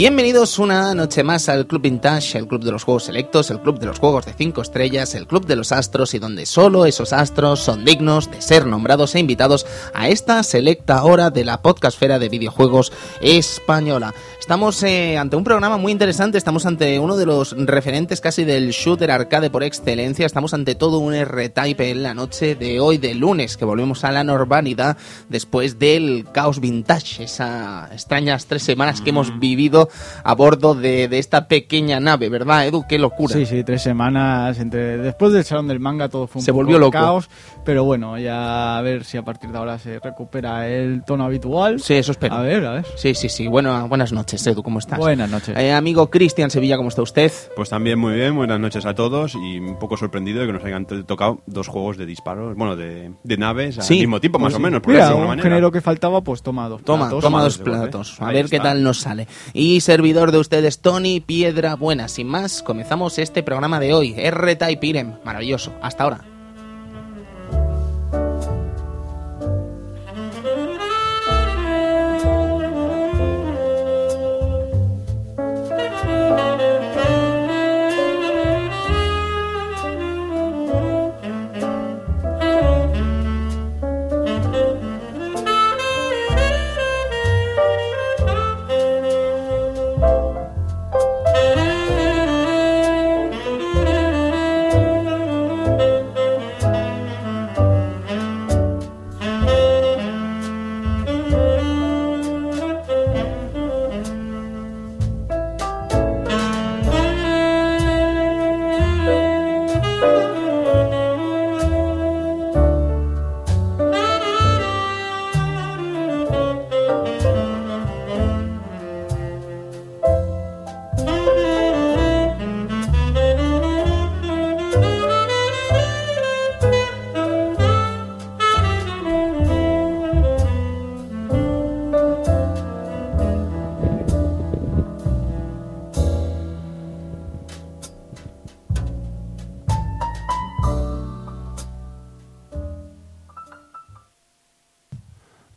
Bienvenidos una noche más al Club Vintage, el club de los juegos selectos, el club de los juegos de 5 estrellas, el club de los astros y donde solo esos astros son dignos de ser nombrados e invitados a esta selecta hora de la podcastfera de videojuegos española. Estamos eh, ante un programa muy interesante, estamos ante uno de los referentes casi del shooter arcade por excelencia, estamos ante todo un R-Type en la noche de hoy, de lunes, que volvemos a la normalidad después del caos vintage, esas extrañas tres semanas que hemos vivido a bordo de, de esta pequeña nave, ¿verdad, Edu? Qué locura. Sí, sí, tres semanas. entre Después del Salón del Manga todo fue un Se poco volvió loco. caos, pero bueno, ya a ver si a partir de ahora se recupera el tono habitual. Sí, eso espero. A ver, a ver. Sí, sí, sí. Bueno, buenas noches, Edu, ¿cómo estás? Buenas noches. Eh, amigo Cristian Sevilla, ¿cómo está usted? Pues también muy bien, buenas noches a todos y un poco sorprendido de que nos hayan to- tocado dos juegos de disparos, bueno, de, de naves al Sí, mismo tiempo, más pues o menos, por Mira, un manera. género que faltaba, pues toma dos. Toma, platos. toma dos platos. A ver qué tal nos sale. Y servidor de ustedes, Tony Piedra Buena. Sin más, comenzamos este programa de hoy. R-Type Irem. Maravilloso. Hasta ahora.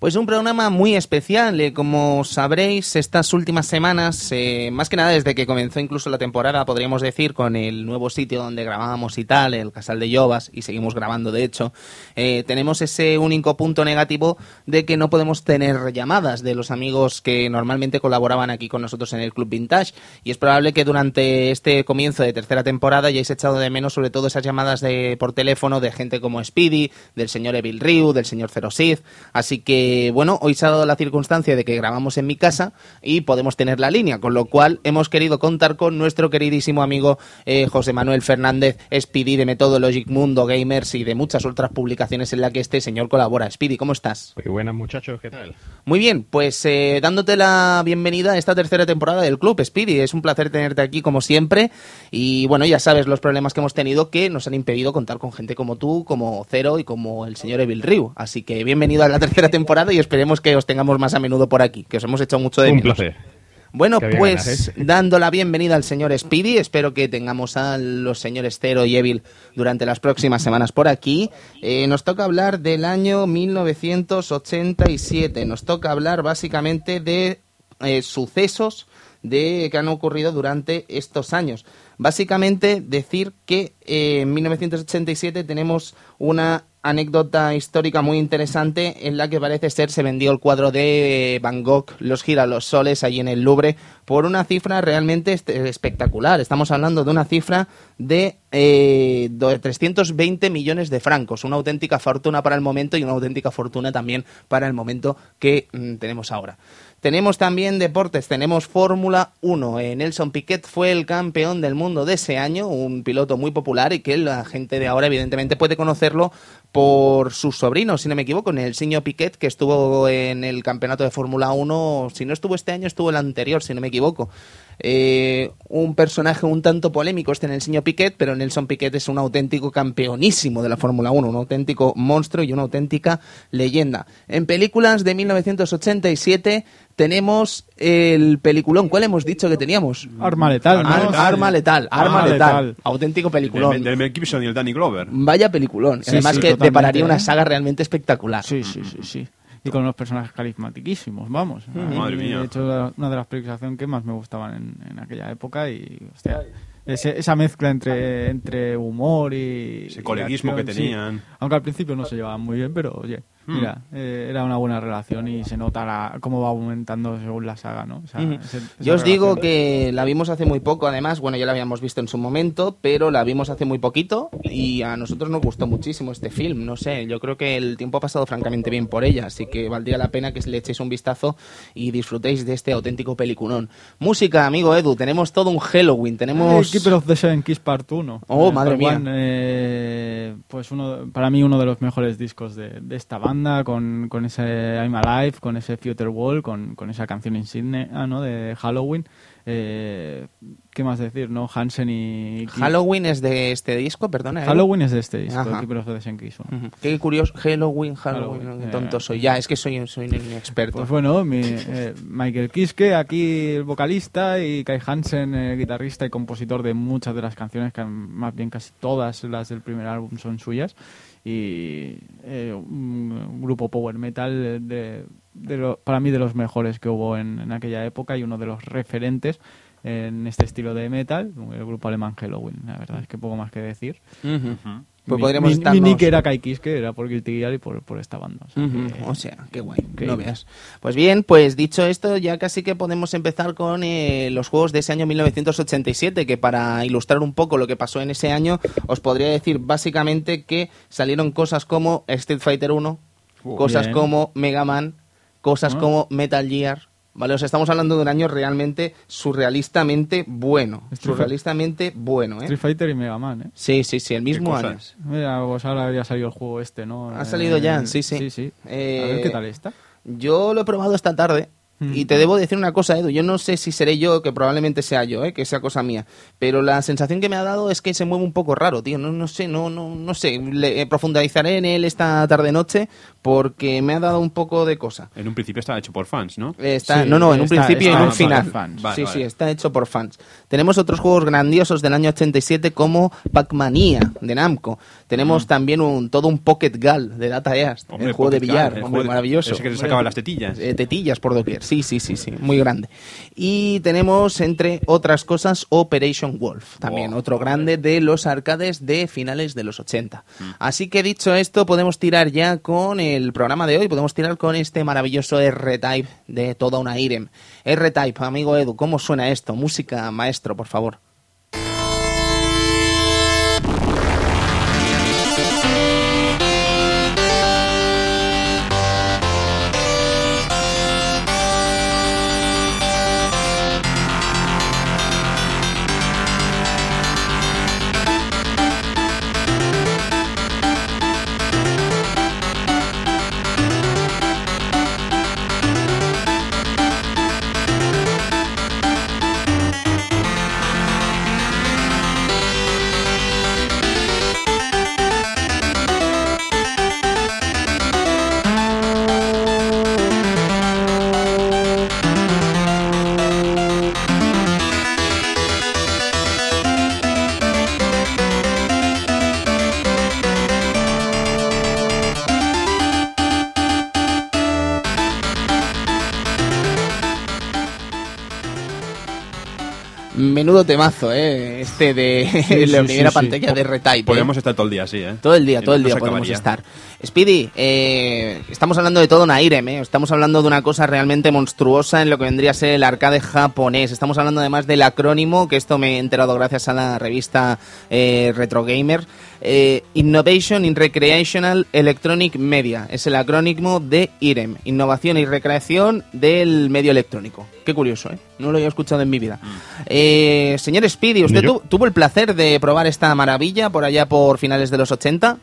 Pues un programa muy especial, eh, como sabréis, estas últimas semanas, eh, más que nada desde que comenzó incluso la temporada, podríamos decir, con el nuevo sitio donde grabábamos y tal, el Casal de Llovas, y seguimos grabando de hecho, eh, tenemos ese único punto negativo de que no podemos tener llamadas de los amigos que normalmente colaboraban aquí con nosotros en el Club Vintage, y es probable que durante este comienzo de tercera temporada hayáis echado de menos sobre todo esas llamadas de, por teléfono de gente como Speedy, del señor Evil Ryu, del señor Zero así que bueno, hoy se ha dado la circunstancia de que grabamos en mi casa y podemos tener la línea, con lo cual hemos querido contar con nuestro queridísimo amigo eh, José Manuel Fernández, Speedy de Methodologic Mundo Gamers y de muchas otras publicaciones en la que este señor colabora. Speedy, ¿cómo estás? Muy buenas muchachos, ¿qué tal? Muy bien, pues eh, dándote la bienvenida a esta tercera temporada del club, Speedy. Es un placer tenerte aquí como siempre. Y bueno, ya sabes los problemas que hemos tenido que nos han impedido contar con gente como tú, como Cero y como el señor Evil Ryu. Así que bienvenido a la tercera temporada y esperemos que os tengamos más a menudo por aquí, que os hemos hecho mucho de Un menos. placer. Bueno, pues ganas, ¿eh? dando la bienvenida al señor Speedy, espero que tengamos a los señores Cero y Evil durante las próximas semanas por aquí. Eh, nos toca hablar del año 1987, nos toca hablar básicamente de eh, sucesos de que han ocurrido durante estos años. Básicamente decir que eh, en 1987 tenemos una anécdota histórica muy interesante en la que parece ser se vendió el cuadro de Van Gogh, Los gira los soles, allí en el Louvre, por una cifra realmente espectacular. Estamos hablando de una cifra de eh, do- 320 millones de francos, una auténtica fortuna para el momento y una auténtica fortuna también para el momento que mm, tenemos ahora. Tenemos también deportes, tenemos Fórmula 1. Eh, Nelson Piquet fue el campeón del mundo de ese año, un piloto muy popular y que la gente de ahora evidentemente puede conocerlo por su sobrino, si no me equivoco, en el señor Piquet, que estuvo en el campeonato de Fórmula 1, si no estuvo este año, estuvo el anterior, si no me equivoco. Eh, un personaje un tanto polémico este en el señor Piquet, pero Nelson Piquet es un auténtico campeonísimo de la Fórmula 1, un auténtico monstruo y una auténtica leyenda. En películas de 1987 tenemos el peliculón. ¿Cuál hemos dicho que teníamos? Arma letal, ¿no? Ar- arma letal, arma, Arma letal. letal. Auténtico peliculón. del Mel Gibson y el Danny Glover. Vaya peliculón. Sí, Además sí, que depararía una ¿eh? saga realmente espectacular. Sí, sí, sí, sí. Y con unos personajes carismatiquísimos, vamos. Mí, Madre mía. De hecho, una de las películas que más me gustaban en, en aquella época y, hostia, ese- esa mezcla entre, entre humor y... Ese y coleguismo acción, que sí. tenían. Aunque al principio no se llevaban muy bien, pero oye. Mira, eh, era una buena relación y se nota la- cómo va aumentando según la saga, ¿no? O sea, Ujú. ese- esa Yo os digo relación. que la vimos hace muy poco, además, bueno, ya la habíamos visto en su momento, pero la vimos hace muy poquito y a nosotros nos gustó muchísimo este film, no sé, yo creo que el tiempo ha pasado francamente bien por ella, así que valdría la pena que le echéis un vistazo y disfrutéis de este auténtico peliculón. Música, amigo Edu, tenemos todo un Halloween, tenemos... Keeper of the Seven Keys Part 1. Oh, Eh, madre mía. One, eh, pues uno, para mí uno de los mejores discos de, de esta banda, con, con ese I'm Alive, con ese Future Wall, con, con esa canción insignia ¿no? de Halloween. Eh, ¿Qué más decir? no Hansen y... Halloween es de este disco, perdona. Edu. Halloween es de este disco, Ajá. Keeper of the Keys. uno. Ujú. Qué curioso, Halloween, Halloween, Halloween, qué eh. tonto soy. Ya, es que soy, soy un inexperto. Pues bueno, mi, eh, Michael Kiske, aquí el vocalista, y Kai Hansen, eh, guitarrista y compositor de muchas de las canciones, que más bien casi todas las del primer álbum son suyas. Y eh, un grupo power metal de, de lo- para mí de los mejores que hubo en, en aquella época y uno de los referentes en este estilo de metal, el grupo alemán Halloween. La verdad es que poco más que decir. Pues mi, podríamos mi, estarnos- mi nick era Kiske, era por Guilty Gear y por, por esta banda. o sea Ujú, que- O sea, qué guay, no bien. veas. Pues bien, pues dicho esto, ya casi que podemos empezar con eh, los juegos de ese año 1987, que para ilustrar un poco lo que pasó en ese año, os podría decir básicamente que salieron cosas como Street Fighter 1, Uh, cosas bien. como Mega Man, cosas Ah. como Metal Gear. Vale, o sea, estamos hablando de un año realmente surrealistamente bueno. Street Surrealistamente bueno, ¿eh? Street Fighter y Mega Man, ¿eh? Sí, sí, sí, el mismo ¿Qué año. Mira, pues ahora había salido el juego este, ¿no? Ha salido ya, sí, sí. Sí, sí. Eh, A ver qué tal está. Yo lo he probado esta tarde y te debo decir una cosa, Edu. Yo no sé si seré yo, que probablemente sea yo, ¿eh? que sea cosa mía. Pero la sensación que me ha dado es que se mueve un poco raro, tío. No, no sé, no, no, no sé. Le, eh, profundizaré en él esta tarde-noche porque me ha dado un poco de cosa. En un principio estaba hecho por fans, ¿no? Eh, Está, Sí, no, no, en un está- principio y en está un hecho final. por fans. Vale, sí, vale. sí, está hecho por fans. Tenemos otros juegos grandiosos del año 87 como Pac-Mania de Namco. Tenemos también un todo un Pocket Gal de Data East, Hombre, el juego de Pocket billar, Gal, el hombre, juego de- maravilloso. ese que se sacaban las tetillas. Eh, tetillas por doquier, sí, sí, sí, sí, muy grande. Y tenemos, entre otras cosas, Operation Wolf, también Wow. otro grande de los arcades de finales de los 80. Mm. Así que dicho esto, podemos tirar ya con el programa de hoy, podemos tirar con este maravilloso R-Type de toda una IREM. R-Type, amigo Edu, ¿cómo suena esto? Música, maestro, por favor. Temazo, ¿eh? Este de Sí, la sí, primera sí, pantalla de R-Type. ¿eh? Podríamos estar todo el día así, ¿eh? Todo el día, todo el día podemos acabaría. estar. Speedy, eh, estamos hablando de todo una IREM, ¿eh? Estamos hablando de una cosa realmente monstruosa en lo que vendría a ser el arcade japonés. Estamos hablando además del acrónimo, que esto me he enterado gracias a la revista eh, Retro Gamer. eh, Innovation in Recreational Electronic Media. Es el acrónimo de IREM. Innovación y recreación del medio electrónico. Qué curioso, ¿eh? No lo había escuchado en mi vida. Eh, señor Speedy, ¿usted tu- tuvo el placer de probar esta maravilla por allá por finales de los 80?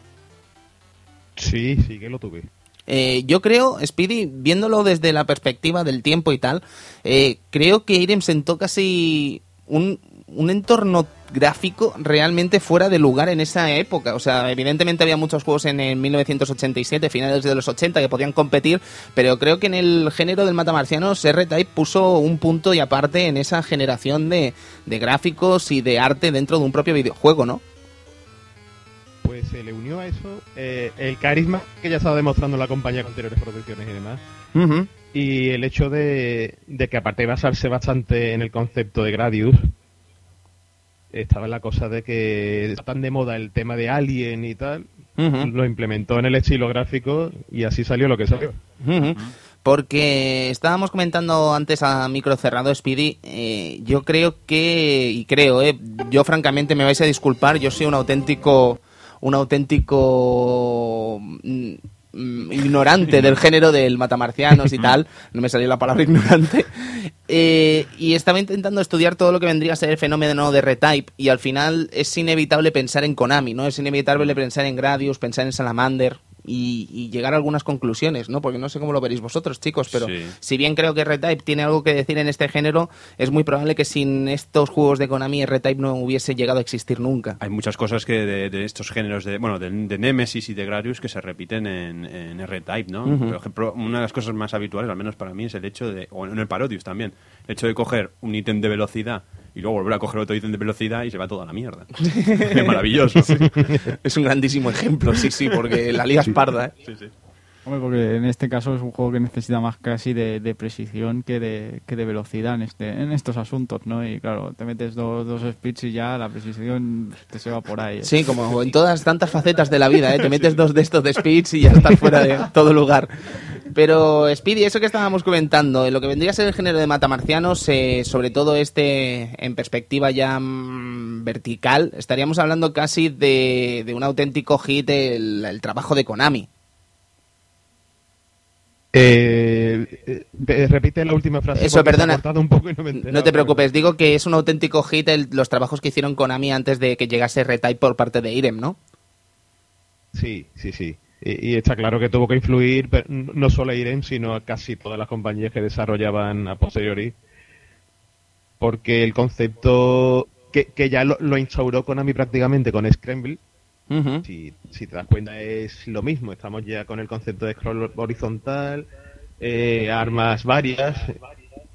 Sí, sí que lo tuve. Eh, yo creo, Speedy, viéndolo desde la perspectiva del tiempo y tal, eh, creo que Irem sentó casi un, un entorno gráfico realmente fuera de lugar en esa época. O sea, evidentemente había muchos juegos en, el 1987, finales de los 80, que podían competir, pero creo que en el género del Matamarcianos R-Type puso un punto y aparte en esa generación de, de gráficos y de arte dentro de un propio videojuego, ¿no? Pues se le unió a eso eh, el carisma que ya estaba demostrando la compañía con anteriores producciones y demás. Y el hecho de, de que aparte de basarse bastante en el concepto de Gradius, estaba la cosa de que está tan de moda el tema de Alien y tal, lo implementó en el estilo gráfico y así salió lo que salió. Porque estábamos comentando antes a micro cerrado, Speedy, eh, yo creo que, y creo, eh, yo francamente me vais a disculpar, yo soy un auténtico, un auténtico mm, mm, ignorante del género del matamarcianos y tal, no me salió la palabra ignorante, Eh, y estaba intentando estudiar todo lo que vendría a ser el fenómeno de retype y al final es inevitable pensar en Konami, ¿no? Es inevitable pensar en Gradius, pensar en Salamander y, y llegar a algunas conclusiones, ¿no? Porque no sé cómo lo veréis vosotros, chicos, pero Sí. si bien creo que Retype tiene algo que decir en este género, es muy probable que sin estos juegos de Konami Retype no hubiese llegado a existir nunca. Hay muchas cosas que de, de estos géneros de bueno de, de Nemesis y de Gradius que se repiten en, en R-Type, ¿no? Por ejemplo, una de las cosas más habituales, al menos para mí, es el hecho de, o en el Parodius también, el hecho de coger un ítem de velocidad y luego volver a coger otro ítem de velocidad y se va toda la mierda. es maravilloso. Es un grandísimo ejemplo, sí, sí, porque la liga es parda, ¿eh? Sí, sí. Hombre, porque en este caso es un juego que necesita más casi de, de precisión que de, que de velocidad en, este, en estos asuntos, ¿no? Y claro, te metes dos, dos speeds y ya la precisión te se va por ahí. ¿eh? Sí, como en todas tantas facetas de la vida, ¿eh? Te metes dos de estos de speeds y ya estás fuera de todo lugar. Pero, Speedy, eso que estábamos comentando, en lo que vendría a ser el género de matamarcianos, eh, sobre todo este en perspectiva ya mm, vertical, estaríamos hablando casi de, de un auténtico hit el, el trabajo de Konami. Eh, eh, repite la última frase. Eso, perdona. cortado un poco y no, me enterado. No te preocupes, digo que es un auténtico hit el- los trabajos que hicieron Konami antes de que llegase Retype por parte de Irem, ¿no? Sí, sí, sí. Y, y está claro que tuvo que influir pero no solo a Irem, sino a casi todas las compañías que desarrollaban a posteriori. Porque el concepto que, que ya lo, lo instauró Konami prácticamente con Scramble, si, si te das cuenta es lo mismo. Estamos ya con el concepto de scroll horizontal, eh, armas varias,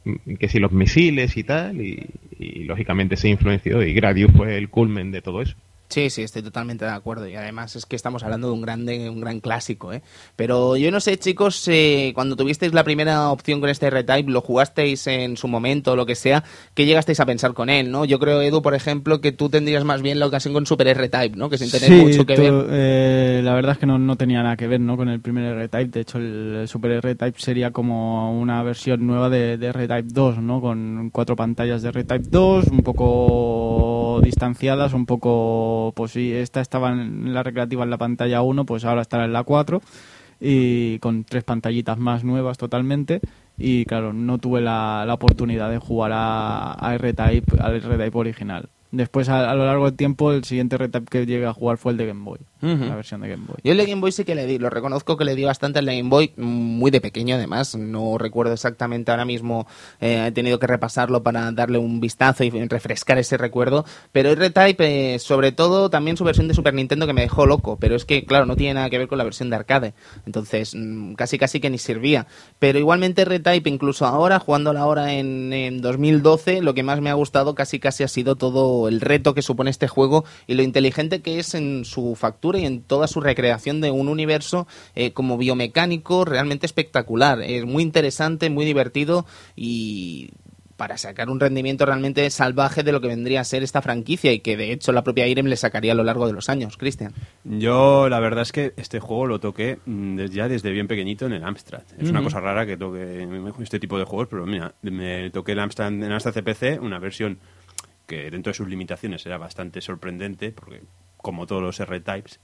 mm, que si los misiles y tal, y, y lógicamente se influenció y Gradius fue el culmen de todo eso. Sí, sí, estoy totalmente de acuerdo. Y además es que estamos hablando de un grande, un gran clásico, ¿eh? Pero yo no sé, chicos, eh, cuando tuvisteis la primera opción con este retype, lo jugasteis en su momento o lo que sea, ¿qué llegasteis a pensar con él, no? Yo creo, Edu, por ejemplo, que tú tendrías más bien la ocasión con Super R-Type, ¿no? Que sin tener Sí, mucho que ver. eh, la verdad es que no, no tenía nada que ver ¿no? con el primer R-Type. De hecho, el, el Super R-Type sería como una versión nueva de, de R-Type 2, ¿no? con cuatro pantallas de R-Type 2, un poco distanciadas, un poco, pues sí, esta estaba en la recreativa en la pantalla 1, pues ahora estará en la 4 y con tres pantallitas más nuevas totalmente y claro, no tuve la, oportunidad de jugar a, a R-Type, al R-Type original. Después, a, a lo largo del tiempo, el siguiente R-Type que llegué a jugar fue el de Game Boy, Ujú. la versión de Game Boy. Yo el de Game Boy sí que le di, lo reconozco que le di bastante al de Game Boy, muy de pequeño además, no recuerdo exactamente ahora mismo, eh, he tenido que repasarlo para darle un vistazo y refrescar ese recuerdo, pero R-Type, eh, sobre todo también su versión de Super Nintendo que me dejó loco, pero es que claro, no tiene nada que ver con la versión de arcade, entonces mm, casi casi que ni servía, pero igualmente R-Type incluso ahora, jugándola ahora en, en 2012, lo que más me ha gustado casi casi ha sido todo el reto que supone este juego y lo inteligente que es en su factura y en toda su recreación de un universo eh, como biomecánico realmente espectacular. Es muy interesante, muy divertido y para sacar un rendimiento realmente salvaje de lo que vendría a ser esta franquicia y que de hecho la propia Irem le sacaría a lo largo de los años, Cristian. Yo la verdad es que este juego lo toqué mm, ya desde bien pequeñito en el Amstrad. Es una cosa rara que toque este tipo de juegos, pero mira, me toqué el Amstrad en Amstrad CPC, una versión que dentro de sus limitaciones era bastante sorprendente, porque como todos los R-Types,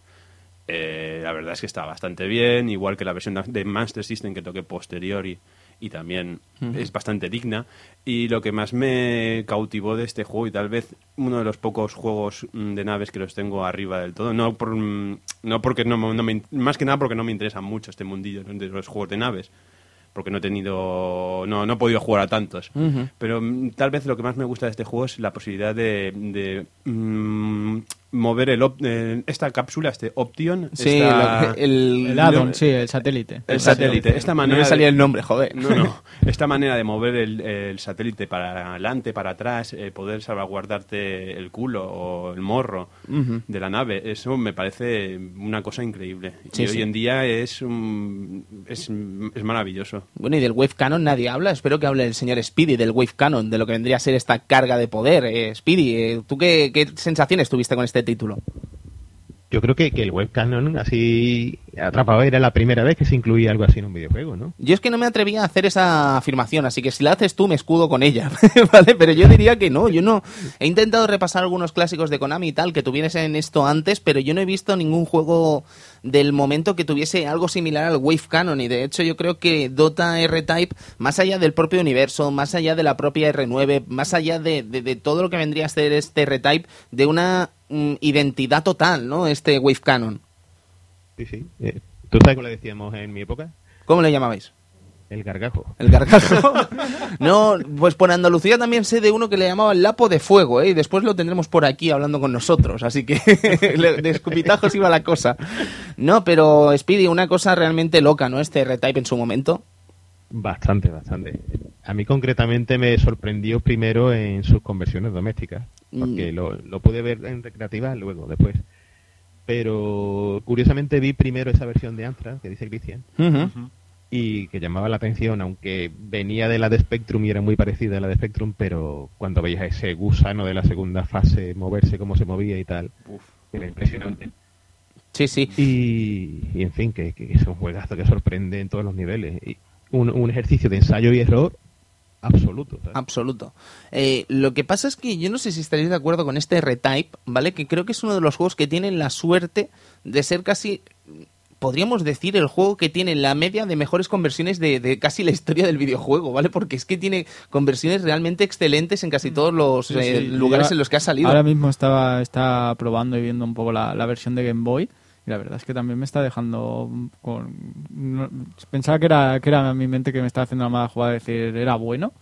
eh, la verdad es que está bastante bien, igual que la versión de- Master System que toqué posteriori y también es bastante digna. Y lo que más me cautivó de este juego, y tal vez uno de los pocos juegos mm, de naves que los tengo arriba del todo, no, por, mm, no porque no, no me más que nada porque no me interesa mucho este mundillo de los juegos de naves, porque no he tenido, no, no he podido jugar a tantos. Pero mm, tal vez lo que más me gusta de este juego es la posibilidad de, de, mm, mover el, op- eh, esta cápsula, este Option, Sí, esta- lo que- el, El addon, sí, el satélite. el satélite. Esta No manera de- salía el nombre, joder. No, no. Esta manera de mover el, el satélite para adelante, para atrás, eh, poder salvaguardarte el culo o el morro de la nave, eso me parece una cosa increíble. Sí, y sí. hoy en día es, un- es, es maravilloso. Bueno, y del Wave Cannon nadie habla. Espero que hable el señor Speedy del Wave Cannon, de lo que vendría a ser esta carga de poder. Eh, Speedy, eh, ¿tú qué, qué sensaciones tuviste con este título? Yo creo que, que el webcanon así atrapado era la primera vez que se incluía algo así en un videojuego, ¿no? Yo es que no me atrevía a hacer esa afirmación, así que si la haces tú me escudo con ella, ¿vale? Pero yo diría que no, yo no. He intentado repasar algunos clásicos de Konami y tal que tuviesen esto antes, pero yo no he visto ningún juego del momento que tuviese algo similar al Wave Cannon y de hecho yo creo que Dota R-Type, más allá del propio universo, más allá de la propia R9, más allá de, de- de todo lo que vendría a ser este R-Type, de una mm, identidad total, ¿no? Este Wave Cannon. Sí, sí. Eh, ¿Tú sabes cómo le decíamos en mi época? ¿Cómo le llamabais? El gargajo. El gargajo. No, pues por Andalucía también sé de uno que le llamaban Lapo de Fuego, ¿eh? Y después lo tendremos por aquí hablando con nosotros, así que de escupitajos iba la cosa. No, pero Speedy, una cosa realmente loca, ¿no? Este retype en su momento. Bastante, bastante. A mí concretamente me sorprendió primero en sus conversiones domésticas, porque Mm. lo, lo pude ver en recreativa luego, después. Pero curiosamente vi primero esa versión de Amstrad, que dice Cristian, y que llamaba la atención, aunque venía de la de Spectrum y era muy parecida a la de Spectrum, pero cuando veías ese gusano de la segunda fase moverse, cómo se movía y tal, era impresionante. Sí, sí. Y, y, en fin, que, que es un juegazo que sorprende en todos los niveles. Y un, un ejercicio de ensayo y error absoluto. ¿sabes? Absoluto. Eh, lo que pasa es que yo no sé si estaréis de acuerdo con este retype, ¿vale? Que creo que es uno de los juegos que tienen la suerte de ser casi, podríamos decir, el juego que tiene la media de mejores conversiones de, de casi la historia del videojuego, ¿vale? Porque es que tiene conversiones realmente excelentes en casi todos los Sí, eh, lugares en los que ha salido. Ahora mismo estaba, está probando y viendo un poco la, la versión de Game Boy. Y la verdad es que también me está dejando con... no- pensaba que era, que era mi mente que me estaba haciendo la mala jugada de decir era bueno.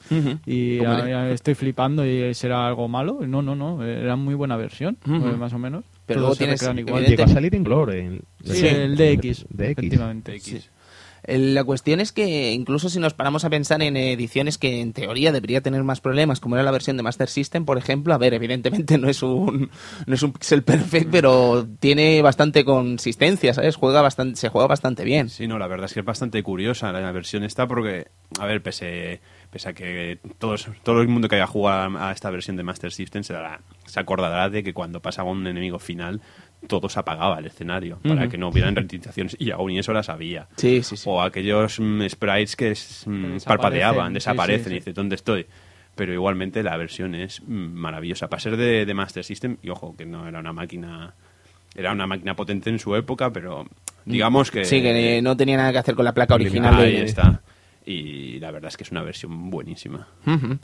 Y ya estoy flipando y será algo malo. No, no, no. Era muy buena versión, eh, más o menos. Pero Todos luego se tienes- igual. Llegó a salir en Glore. En, Sí, el DX, DX. efectivamente. X. El- La cuestión es que incluso si nos paramos a pensar en ediciones que en teoría debería tener más problemas, como era la versión de Master System, por ejemplo, a ver, evidentemente no es un no es un pixel perfect, pero tiene bastante consistencia, ¿sabes? Juega bastante, se juega bastante bien. Sí, no, la verdad es que es bastante curiosa la versión esta porque, a ver, pese, pese a que todos, todo el mundo que haya jugado a esta versión de Master System se, dará- se acordará de que cuando pasaba un enemigo final todo se apagaba el escenario para que no hubieran ralentizaciones y aún y eso la sabía. Sí, sí, sí. O aquellos mm, sprites que mm, desaparecen, parpadeaban, desaparecen y dices, ¿dónde estoy? Pero igualmente la versión es mm, maravillosa. Para ser de, de Master System, y ojo, que no era una máquina... Era una máquina potente en su época, pero digamos que... Sí, que no tenía nada que hacer con la placa original. Ahí de- está. Y la verdad es que es una versión buenísima. Ujú.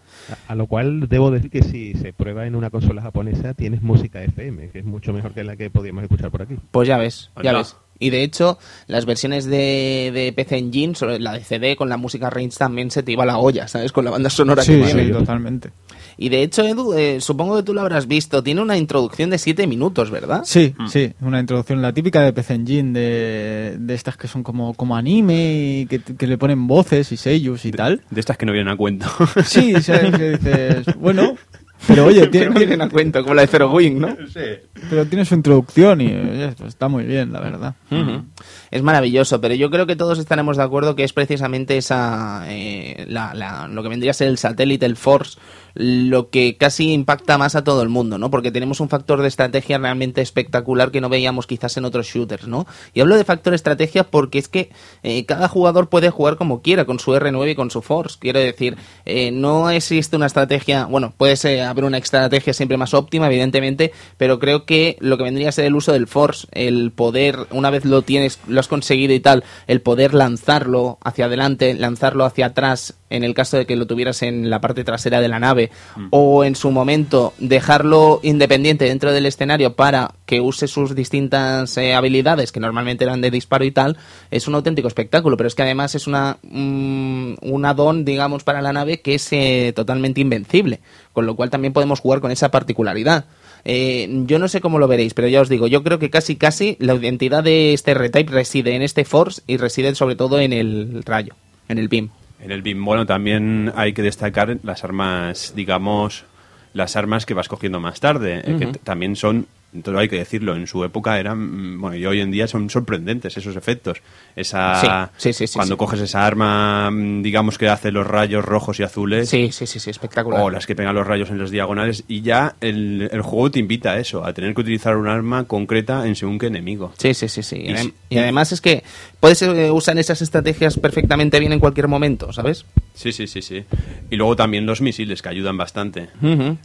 A, a lo cual debo decir que si se prueba en una consola japonesa tienes música FM, que es mucho mejor que la que podíamos escuchar por aquí. Pues ya ves, ya Anda. ves. Y de hecho, las versiones de, de PC Engine, sobre la de CD con la música Range también se te iba la olla, ¿sabes? Con la banda sonora Sí, que sí, tiene. totalmente. Y de hecho, Edu, eh, supongo que tú lo habrás visto, tiene una introducción de 7 minutos, ¿verdad? Sí, sí, una introducción, la típica de PC Engine, de, de estas que son como, como anime y que, que le ponen voces y sellos y tal. De estas que no vienen a cuento. Sí, ¿sabes? Que dices, bueno, pero oye, Que tiene, no vienen a cuento, como la de Zero Wing, ¿no? pero tiene su introducción y oye, pues está muy bien, la verdad. Es maravilloso, pero yo creo que todos estaremos de acuerdo que es precisamente esa eh, la- la- lo que vendría a ser el satélite, el Force, lo que casi impacta más a todo el mundo, ¿no? Porque tenemos un factor de estrategia realmente espectacular que no veíamos quizás en otros shooters, ¿no? Y hablo de factor estrategia porque es que eh, cada jugador puede jugar como quiera con su R9 y con su Force. Quiero decir, eh, no existe una estrategia, bueno, puede ser- haber una estrategia siempre más óptima, evidentemente, pero creo que lo que vendría a ser el uso del Force, el poder, una vez lo tienes, lo has conseguido y tal, el poder lanzarlo hacia adelante, lanzarlo hacia atrás, en el caso de que lo tuvieras en la parte trasera de la nave, o en su momento dejarlo independiente dentro del escenario para que use sus distintas eh, habilidades, que normalmente eran de disparo y tal, es un auténtico espectáculo, pero es que además es una mm, un add-on, digamos, para la nave que es eh, totalmente invencible, con lo cual también podemos jugar con esa particularidad. Eh, yo no sé cómo lo veréis, pero ya os digo, yo creo que casi casi la identidad de este R-Type reside en este Force y reside sobre todo en el rayo, en el beam. En el BIM, bueno, también hay que destacar las armas, digamos, las armas que vas cogiendo más tarde, eh, que también son, todo hay que decirlo, en su época eran, mm, bueno, y hoy en día son sorprendentes esos efectos. Esa, Sí, sí, sí, cuando coges esa arma, mm, digamos que hace los rayos rojos y azules, Sí, sí, sí, sí, espectacular. o las que pegan los rayos en las diagonales, y ya el, el juego te invita a eso, a tener que utilizar un arma concreta en según qué enemigo. Sí, sí, sí, sí. Y, además es que puedes eh, usar esas estrategias perfectamente bien en cualquier momento, ¿sabes? Sí, sí, sí, sí. Y luego también los misiles, que ayudan bastante.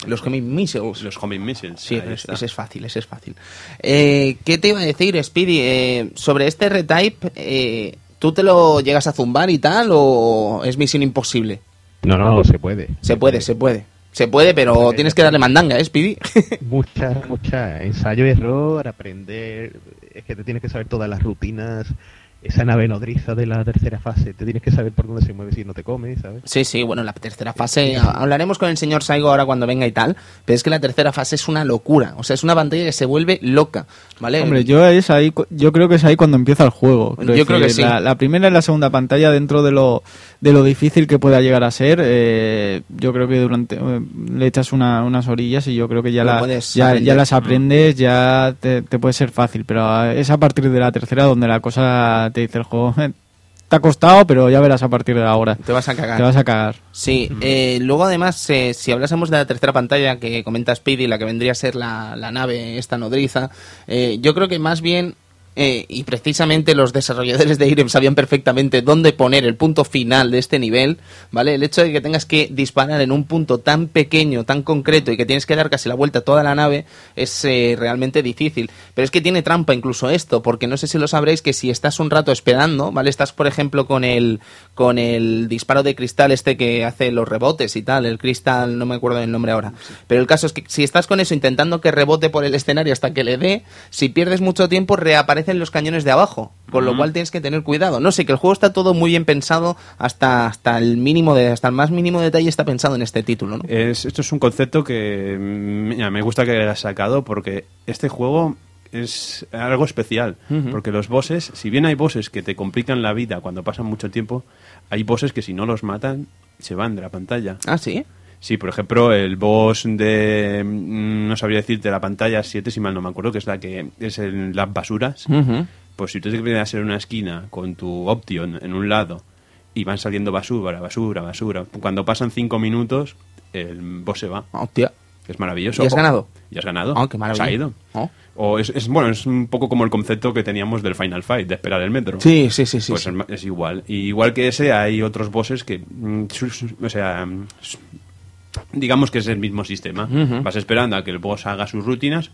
Los homing missiles. Los homing missiles. Sí, ese es fácil, ese es fácil. Eh, ¿Qué te iba a decir, Speedy? Eh, sobre este retype, eh, ¿tú te lo llegas a zumbar y tal o es misión imposible? No, no, se puede. Se puede, se puede. Se puede, pero tienes que darle mandanga, ¿eh, Speedy? Mucha, mucha ensayo y error, aprender. Es que te tienes que saber todas las rutinas. Esa nave nodriza de la tercera fase, te tienes que saber por dónde se mueve si no te come, ¿sabes? Sí, sí, bueno, la tercera fase, ha- hablaremos con el señor Saigo ahora cuando venga y tal, pero es que la tercera fase es una locura, o sea, es una pantalla que se vuelve loca, ¿vale? Hombre, yo es ahí, cu- yo creo que es ahí cuando empieza el juego. Yo creo que sí. La, la primera y la segunda pantalla, dentro de lo, de lo difícil que pueda llegar a ser, eh, yo creo que durante eh, le echas una- unas orillas y yo creo que ya, la- ya, ya las aprendes, ya te, te puede ser fácil. Pero eh, es a partir de la tercera donde la cosa te dice el juego, "Eh, te ha costado, pero ya verás a partir de ahora. Te vas a cagar. Te vas a cagar. Sí, eh, luego además, eh, si hablásemos de la tercera pantalla que comenta Speedy, la que vendría a ser la, la nave, esta nodriza, eh, yo creo que más bien, eh, y precisamente los desarrolladores de IREM sabían perfectamente dónde poner el punto final de este nivel, ¿vale? El hecho de que tengas que disparar en un punto tan pequeño, tan concreto, y que tienes que dar casi la vuelta a toda la nave, es eh, realmente difícil. Pero es que tiene trampa incluso esto, porque no sé si lo sabréis que si estás un rato esperando, ¿vale? Estás, por ejemplo, con el, con el disparo de cristal este que hace los rebotes y tal, el cristal, no me acuerdo del nombre ahora. Pero el caso es que si estás con eso intentando que rebote por el escenario hasta que le dé, si pierdes mucho tiempo reaparecen los cañones de abajo, con lo cual tienes que tener cuidado. No sé, que el juego está todo muy bien pensado hasta, hasta el mínimo de, hasta el más mínimo detalle está pensado en este título, ¿no? Es, esto es un concepto que mira, me gusta que hayas sacado porque este juego es algo especial. Porque los bosses, si bien hay bosses que te complican la vida cuando pasan mucho tiempo, hay bosses que si no los matan, se van de la pantalla. Ah, sí. Sí, por ejemplo, el boss de. mm, No sabría decirte la pantalla 7, si mal no me acuerdo, que es la que es en las basuras. Pues si tú te quedas en una esquina con tu Option en un lado y van saliendo basura, basura, basura, cuando pasan 5 minutos, el boss se va. Hostia. Es maravilloso. ¿Y has ganado? Y has ganado. Ah, qué maravilla. Se ha ido. Oh. O es, es- bueno, es un poco como el concepto que teníamos del Final Fight, de esperar el metro. Sí, sí, sí, sí. Pues sí. Es, es igual. Y igual que ese, hay otros bosses que. mm, o sea. Digamos que es el mismo sistema. Vas esperando a que el boss haga sus rutinas,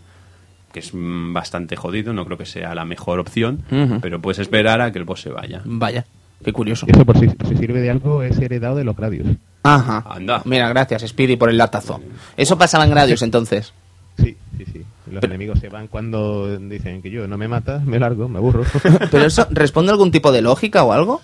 que es mm, bastante jodido, no creo que sea la mejor opción, pero puedes esperar a que el boss se vaya. Vaya, qué curioso. Y eso, por si, si sirve de algo, es heredado de los Gradius. Ajá. Anda. Mira, gracias, Speedy, por el latazo. Eso pasaba en Gradius entonces. Sí, sí, sí. Los enemigos se van cuando dicen que yo no me matas, me largo, me aburro. ¿Pero eso responde a algún tipo de lógica o algo?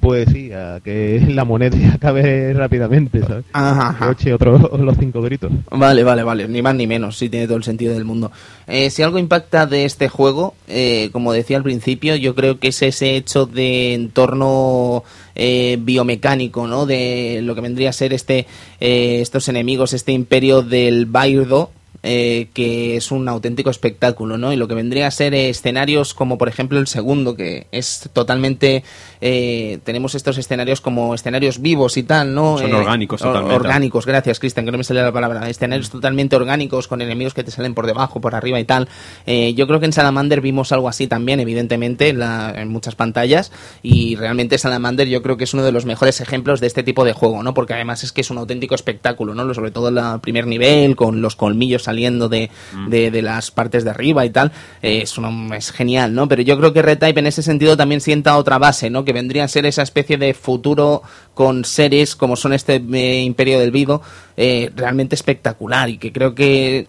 Pues sí, a que la moneda acabe rápidamente, ¿sabes? Ajá, ajá. Oche otro, los cinco gritos. Vale, vale, vale, ni más ni menos, sí tiene todo el sentido del mundo. Eh, si algo impacta de este juego, eh, como decía al principio, yo creo que es ese hecho de entorno eh, biomecánico, ¿no? De lo que vendría a ser este, eh, estos enemigos, este imperio del Bairdo, eh, que es un auténtico espectáculo, ¿no? Y lo que vendría a ser eh, escenarios como por ejemplo el segundo, que es totalmente... eh, tenemos estos escenarios como escenarios vivos y tal, ¿no? Son Eh, orgánicos or- totalmente. Orgánicos, gracias Cristian, que no me salía la palabra. Escenarios totalmente orgánicos con enemigos que te salen por debajo, por arriba y tal. Eh, yo creo que en Salamander vimos algo así también, evidentemente, en, la- en muchas pantallas. Y realmente Salamander yo creo que es uno de los mejores ejemplos de este tipo de juego, ¿no? Porque además es que es un auténtico espectáculo, ¿no? Sobre todo en el primer nivel, con los colmillos saliendo de, de, de las partes de arriba y tal. Es, una- es genial, ¿no? Pero yo creo que Retype en ese sentido también sienta otra base, ¿no? Que vendría a ser esa especie de futuro con seres como son este eh, Imperio del Vido, eh, realmente espectacular y que creo que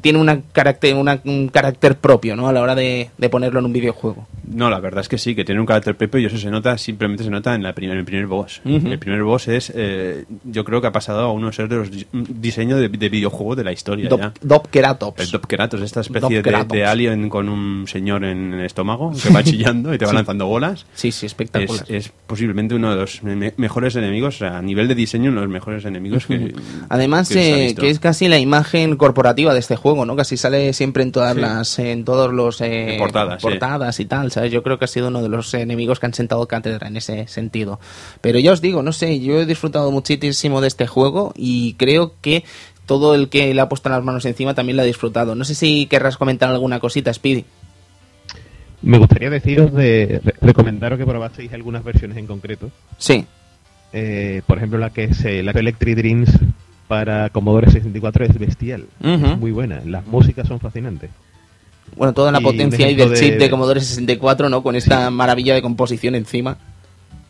tiene una carácter, una- un carácter propio, ¿no? A la hora de, de ponerlo en un videojuego. No, la verdad es que sí, que tiene un carácter Pepe y eso se nota, simplemente se nota en, la prim- en el primer boss. Ujú. El primer boss es, eh, yo creo que ha pasado a uno de ser de los di- diseños de, de videojuegos de la historia Dop, ya. Dopkeratops. El Dopkeratos, esta especie de, Dopkeratops. de alien con un señor en el estómago que va chillando y te va Sí. lanzando bolas. Sí, sí, espectacular. Es, es posiblemente uno de los me- mejores enemigos, o sea, a nivel de diseño, uno de los mejores enemigos que. Además, que se ha eh, que es casi la imagen corporativa de este juego, ¿no? Casi sale siempre en todas Sí. las, en todos los eh, En portadas, sí. portadas y tal, ¿sabes? Yo creo que ha sido uno de los enemigos que han sentado cátedra en ese sentido. Pero ya os digo, no sé, yo he disfrutado muchísimo de este juego y creo que todo el que le ha puesto las manos encima también lo ha disfrutado. No sé si querrás comentar alguna cosita, Speedy. Me gustaría deciros de re- recomendaros que probaseis algunas versiones en concreto. Sí. Eh, por ejemplo, la que es eh, la Electric Dreams para Commodore 64 es bestial. Es muy buena. Las músicas son fascinantes. Bueno, toda la Y potencia ahí ejemplo del chip de- Commodore 64, ¿no? Con esta maravilla de composición encima.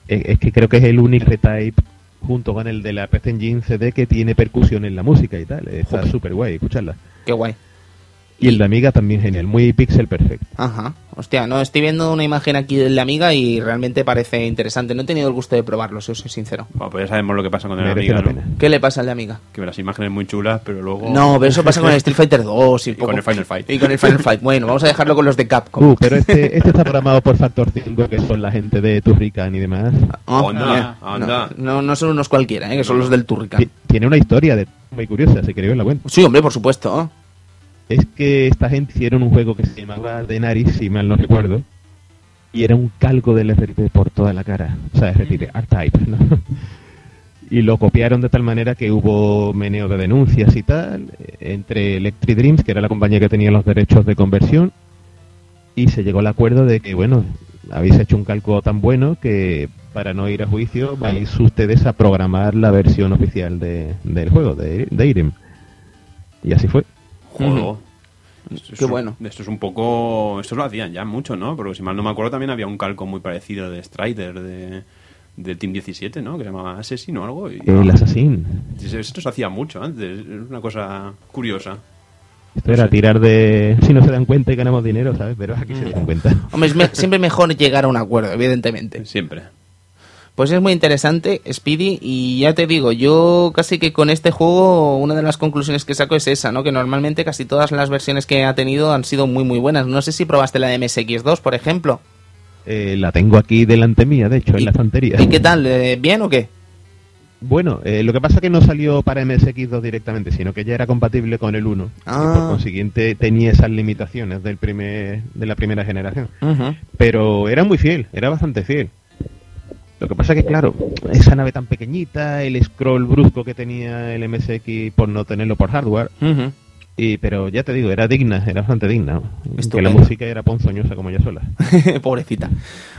Es que creo que es el único retype junto con el de la PC Engine CD que tiene percusión en la música y tal. Está súper guay, escucharla. Qué guay. Y el de Amiga también genial, muy pixel perfecto. Ajá. Hostia, no, estoy viendo una imagen aquí de la amiga y realmente parece interesante. No he tenido el gusto de probarlo, si os soy sincero. Bueno, pues ya sabemos lo que pasa con el Merece amiga, la ¿no? ¿Qué le pasa al de amiga? Que las imágenes muy chulas, pero luego. No, pero eso pasa con el Street Fighter 2 y, Y con el Final Fight. Y con el Final Fight. Bueno, vamos a dejarlo con los de Capcom. Uh, pero este, este está programado por Factor 5, que son la gente de Turrican y demás. Ah, Anda, mira. anda. No, no, no son unos cualquiera, ¿eh? que son los del Turrican. Ti- Tiene una historia de muy curiosa, si queréis la cuento. Sí, hombre, por supuesto. Es que esta gente hicieron un juego que se llamaba Denaris, si mal no recuerdo, y era un calco del RTP por toda la cara. O sea, RTP, R-Type, ¿no? Y lo copiaron de tal manera que hubo meneo de denuncias y tal, eh, entre Electric Dreams, que era la compañía que tenía los derechos de conversión, y se llegó al acuerdo de que, bueno, habéis hecho un calco tan bueno que para no ir a juicio vais ustedes a programar la versión oficial de- del juego, de, de Irem. Y así fue. Qué es- bueno. Esto es un poco. Esto lo hacían ya mucho, ¿no? Porque si mal no me acuerdo, también había un calco muy parecido de Strider de, del Team 17, ¿no? Que se llamaba Assassin o algo. Y, El Assassin. Esto se hacía mucho antes. Es una cosa curiosa. Esto era tirar de... Si no se dan cuenta y ganamos dinero, ¿sabes? Pero aquí se dan cuenta. Hombre, es me- siempre mejor llegar a un acuerdo, evidentemente. Siempre. Pues es muy interesante, Speedy, y ya te digo, yo casi que con este juego una de las conclusiones que saco es esa, ¿no? Que normalmente casi todas las versiones que ha tenido han sido muy muy buenas. No sé si probaste la de MSX2, por ejemplo. Eh, la tengo aquí delante mía, de hecho, en ¿Y- la estantería. ¿Y qué tal? Eh, ¿Bien o qué? Bueno, eh, lo que pasa es que no salió para MSX2 directamente, sino que ya era compatible con el 1. Ah. Y por consiguiente tenía esas limitaciones del primer, de la primera generación. Pero era muy fiel, era bastante fiel. Lo que pasa que, claro, esa nave tan pequeñita, el scroll brusco que tenía el MSX por no tenerlo por hardware, y pero ya te digo, era digna, era bastante digna. Que la música era ponzoñosa como ella sola. Pobrecita.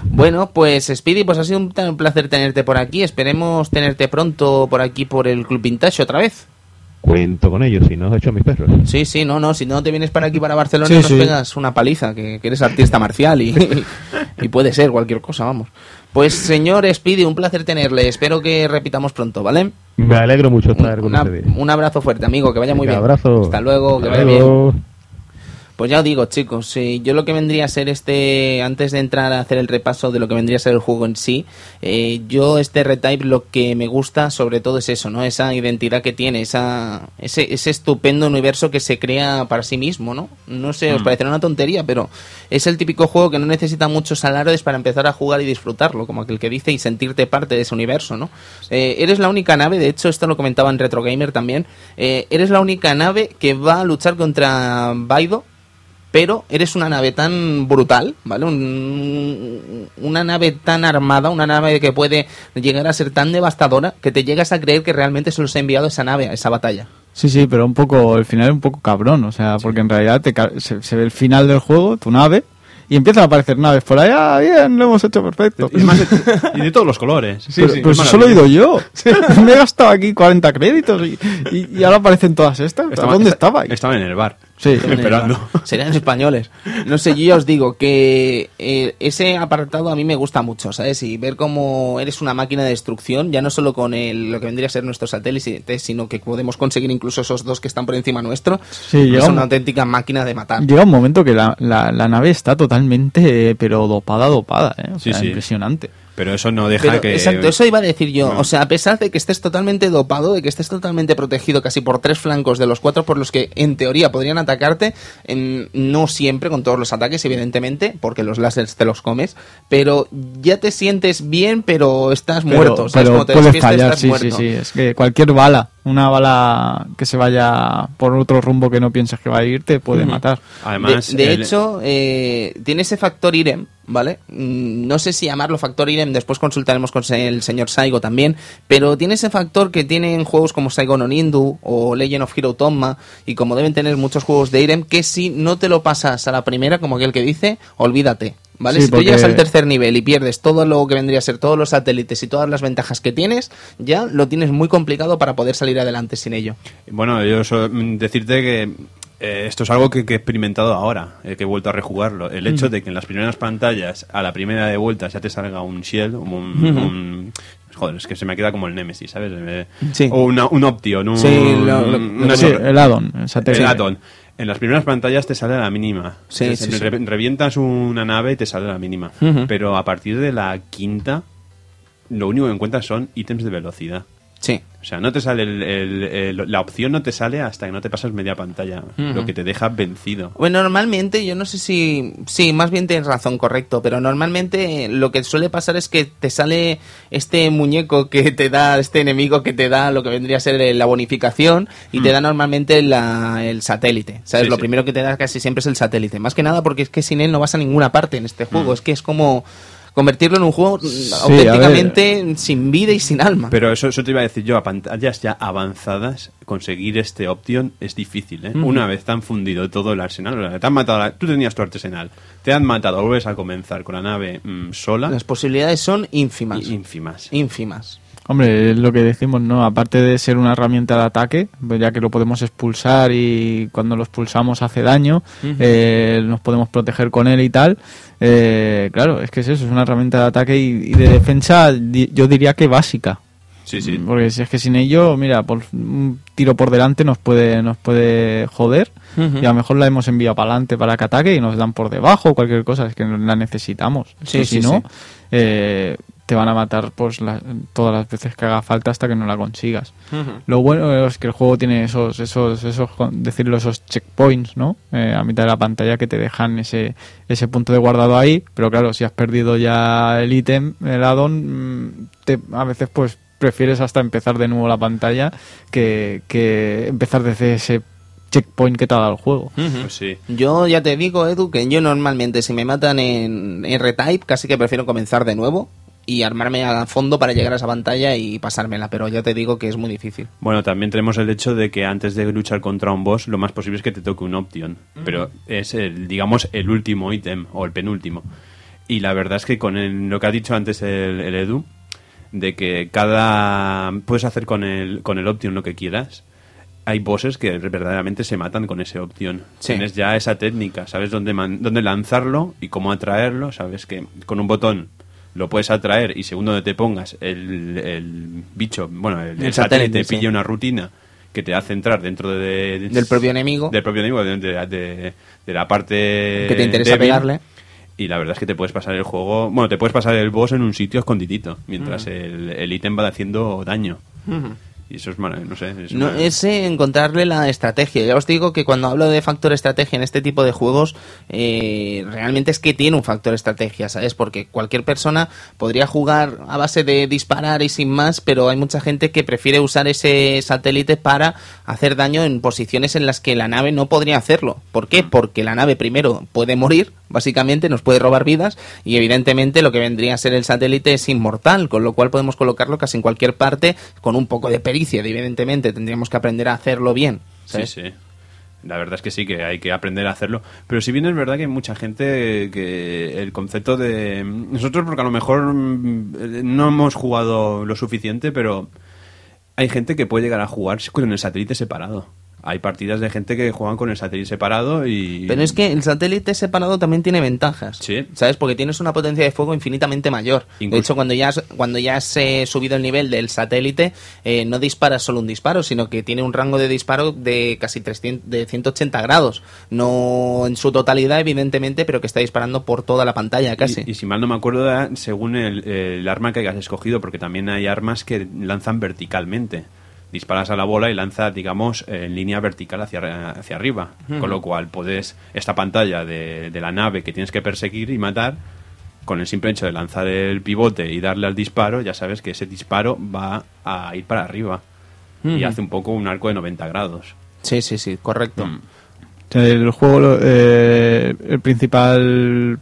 Bueno, pues Speedy, pues ha sido un, placer tenerte por aquí. Esperemos tenerte pronto por aquí por el Club Vintage otra vez. Cuento con ellos, si no os echo a mis perros. Sí, sí, no, no, si no te vienes para aquí, para Barcelona, Sí, nos sí. pegas una paliza, que, que eres artista marcial y, y puede ser cualquier cosa, vamos. Pues señor Speedy, un placer tenerle, espero que repitamos pronto, ¿vale? Me alegro mucho estar con Una- ustedes. un abrazo fuerte, amigo, que vaya muy bien. abrazo. Hasta luego, que vaya bien. Pues ya os digo, chicos, eh, yo lo que vendría a ser este, antes de entrar a hacer el repaso de lo que vendría a ser el juego en sí, eh, yo este retype lo que me gusta sobre todo es eso, ¿no? Esa identidad que tiene, esa, ese, ese estupendo universo que se crea para sí mismo, ¿no? No sé, os parecerá una tontería, pero es el típico juego que no necesita muchos alardes para empezar a jugar y disfrutarlo, como aquel que dice, y sentirte parte de ese universo, ¿no? Eh, eres la única nave, de hecho, esto lo comentaba en Retro Gamer también, eh, eres la única nave que va a luchar contra Baido pero eres una nave tan brutal, ¿vale? Un- una nave tan armada, una nave que puede llegar a ser tan devastadora que te llegas a creer que realmente se los ha enviado esa nave a esa batalla. Sí, sí, pero un poco, el final es un poco cabrón, o sea, porque en realidad te se, se ve el final del juego, tu nave, y empiezan a aparecer naves por allá, "Ah, bien, lo hemos hecho perfecto. Y, además de- y de todos los colores. Sí, pero sí, pero es si solo he ido yo. Me he gastado aquí 40 créditos y, y- y ahora aparecen todas estas. Estaba- ¿Dónde esta- estaba? Estaba en el bar. Sí, esperando. Serían españoles. No sé, yo ya os digo que eh, ese apartado a mí me gusta mucho, ¿sabes? Y ver cómo eres una máquina de destrucción, ya no solo con el, lo que vendría a ser nuestros satélites, sino que podemos conseguir incluso esos dos que están por encima nuestro. Sí, llega es un- una auténtica máquina de matar. Llega un momento que la, la, la nave está totalmente, eh, pero dopada, dopada, ¿eh? O Sí, sea, sí. impresionante. Pero eso no deja Pero, que... Exacto, eso iba a decir yo. No. O sea, a pesar de que estés totalmente dopado, de que estés totalmente protegido casi por tres flancos de los cuatro por los que en teoría podrían atacarte, en- no siempre con todos los ataques, evidentemente, porque los láseres te los comes, pero ya te sientes bien, pero estás Pero, muerto. ¿sabes? pero te puede despiertas, fallar, estás sí, muerto. sí, sí. Es que cualquier bala, una bala que se vaya por otro rumbo que no piensas que va a ir, te puede matar. Además, de, de el- hecho, eh, tiene ese factor IREM, ¿vale? Mm, No sé si llamarlo factor IREM, después consultaremos con el señor Saigo también, pero tiene ese factor que tienen juegos como Saigon Onindu o Legend of Hero Tomma, y como deben tener muchos juegos de IREM, que si no te lo pasas a la primera, como aquel que dice, olvídate. ¿Vale? Sí, si tú porque- llegas al tercer nivel y pierdes todo lo que vendría a ser todos los satélites y todas las ventajas que tienes, ya lo tienes muy complicado para poder salir adelante sin ello. Bueno, yo so- mm, decirte que eh, esto es algo que, que he experimentado ahora, eh, que he vuelto a rejugarlo. El hecho de que en las primeras pantallas, a la primera de vuelta, ya te salga un Shell, un, un- Joder, es que se me queda como el Nemesis, ¿sabes? Eh, Sí. O una- un Option, un, Sí, lo- lo- una Sí, torre- el addon, el satélite. el addon. En las primeras pantallas te sale a la mínima. Sí, Te- sí, re- sí. Revientas una nave y te sale a la mínima. Pero a partir de la quinta, lo único que encuentras son ítems de velocidad. Sí. O sea, no te sale el- el- el- la opción no te sale hasta que no te pasas media pantalla, lo que te deja vencido. Bueno, normalmente, yo no sé si. Sí, más bien tienes razón, correcto. Pero normalmente lo que suele pasar es que te sale este muñeco que te da, este enemigo que te da lo que vendría a ser la bonificación y te da normalmente la- el satélite. ¿Sabes? Sí, lo sí. primero que te da casi siempre es el satélite. Más que nada porque es que sin él no vas a ninguna parte en este juego. Es que es como convertirlo en un juego auténticamente sin vida y sin alma. Pero eso, eso te iba a decir yo, a pantallas ya avanzadas, conseguir este option es difícil, ¿eh? Una vez te han fundido todo el arsenal, te han matado, la- tú tenías tu arsenal, te han matado, vuelves a comenzar con la nave mm, sola, Las posibilidades son ínfimas. ínfimas. ínfimas. Hombre, es lo que decimos, ¿no? Aparte de ser una herramienta de ataque, pues ya que lo podemos expulsar y cuando lo expulsamos hace daño, eh, nos podemos proteger con él y tal. eh, claro, es que es eso, es una herramienta de ataque y, y de defensa, di- yo diría que básica. Sí, sí. Porque si es que sin ello, mira, por un tiro por delante nos puede, nos puede joder. Y a lo mejor la hemos enviado para adelante para que ataque y nos dan por debajo o cualquier cosa, es que la necesitamos. Sí, si no, eh, te van a matar pues la- todas las veces que haga falta hasta que no la consigas. Lo bueno es que el juego tiene esos, esos, esos, decirlo, esos checkpoints, ¿no? Eh, a mitad de la pantalla que te dejan ese, ese punto de guardado ahí, pero claro, si has perdido ya el ítem, el addon, mm, te- a veces pues prefieres hasta empezar de nuevo la pantalla que, que empezar desde ese checkpoint que te ha dado el juego. Pues sí. Yo ya te digo, Edu, que yo normalmente si me matan en R-Type casi que prefiero comenzar de nuevo y armarme a fondo para llegar a esa pantalla y pasármela, pero ya te digo que es muy difícil. Bueno, también tenemos el hecho de que antes de luchar contra un boss, lo más posible es que te toque un option. Pero es, el, digamos, el último ítem o el penúltimo. Y la verdad es que con el- lo que ha dicho antes el, el Edu, de que cada. puedes hacer con el, con el option lo que quieras. Hay bosses que verdaderamente se matan con ese option. Sí. Tienes ya esa técnica, sabes dónde, man- dónde lanzarlo y cómo atraerlo. Sabes que con un botón lo puedes atraer y según donde te pongas el, el bicho, bueno, el, El el satélite, satélite sí. pilla una rutina que te hace entrar dentro de, de- Del propio enemigo. del propio enemigo de, de- de- de la parte Que te interesa débil. pegarle. y la verdad es que te puedes pasar el juego bueno te puedes pasar el boss en un sitio escondidito mientras el, el ítem va haciendo daño y eso es no sé es No, es encontrarle la estrategia. Ya os digo que cuando hablo de factor estrategia en este tipo de juegos, eh, realmente es que tiene un factor estrategia, ¿sabes? Porque cualquier persona podría jugar a base de disparar y sin más, pero hay mucha gente que prefiere usar ese satélite para hacer daño en posiciones en las que la nave no podría hacerlo. ¿Por qué? Porque la nave primero puede morir, básicamente nos puede robar vidas y evidentemente lo que vendría a ser el satélite es inmortal, con lo cual podemos colocarlo casi en cualquier parte con un poco de evidentemente tendríamos que aprender a hacerlo bien. sí ¿sabes? sí la verdad es que sí que hay que aprender a hacerlo pero si bien es verdad que hay mucha gente que el concepto de nosotros porque a lo mejor mm, no hemos jugado lo suficiente pero hay gente que puede llegar a jugar con el satélite separado hay partidas de gente que juegan con el satélite separado y... Pero es que el satélite separado también tiene ventajas. Sí. ¿Sabes? Porque tienes una potencia de fuego infinitamente mayor. De hecho, cuando ya has, cuando ya has eh, subido el nivel del satélite, eh, no disparas solo un disparo, sino que tiene un rango de disparo de casi 300, de 180 grados. No en su totalidad, evidentemente, pero que está disparando por toda la pantalla casi. Y, y si mal no me acuerdo, según el, el arma que hayas escogido, porque también hay armas que lanzan verticalmente. Disparas a la bola y lanza, digamos, en línea vertical hacia, hacia arriba. Con lo cual, puedes, esta pantalla de, de la nave que tienes que perseguir y matar, con el simple hecho de lanzar el pivote y darle al disparo, ya sabes que ese disparo va a ir para arriba. Y hace un poco un arco de 90 grados. Sí, sí, sí, correcto. Mm. O sea, el juego, eh, el principal,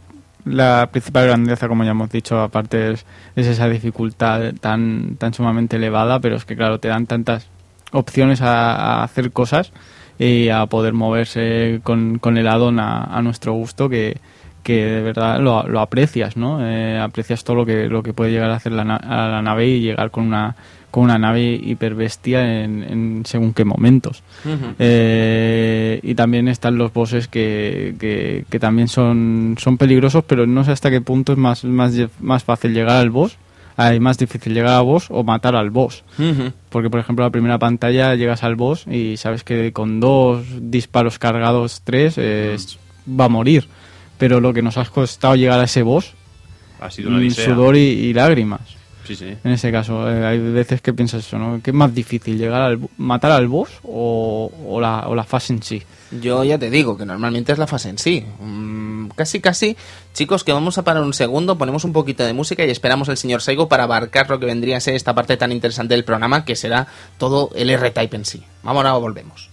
la principal grandeza, como ya hemos dicho, aparte es, es esa dificultad tan, tan sumamente elevada, pero es que claro, te dan tantas opciones a, a hacer cosas y a poder moverse con, con el addon a, a nuestro gusto que, que de verdad lo, aprecias, ¿no? Eh, aprecias todo lo que, lo que puede llegar a hacer la nave y llegar con una, con una nave hiperbestia en, en según qué momentos. Eh, y también están los bosses que, que, que también son, son peligrosos, pero no sé hasta qué punto es más, más, más fácil llegar al boss, hay más difícil llegar al boss o matar al boss. Porque, por ejemplo, la primera pantalla llegas al boss y sabes que con dos disparos cargados, tres, es- va a morir. Pero lo que nos ha costado llegar a ese boss, Ha sido una mm, sudor y, y lágrimas. Sí, sí. En ese caso, eh, hay veces que piensas eso, ¿no? ¿Qué es más difícil, llegar al matar al boss o, o la, o la fase en sí? Yo ya te digo que normalmente es la fase en sí. Mm, casi, casi. Chicos, que vamos a parar un segundo, ponemos un poquito de música y esperamos al señor Saigo para abarcar lo que vendría a ser esta parte tan interesante del programa, que será todo el R-Type en sí. Vamos, ahora volvemos.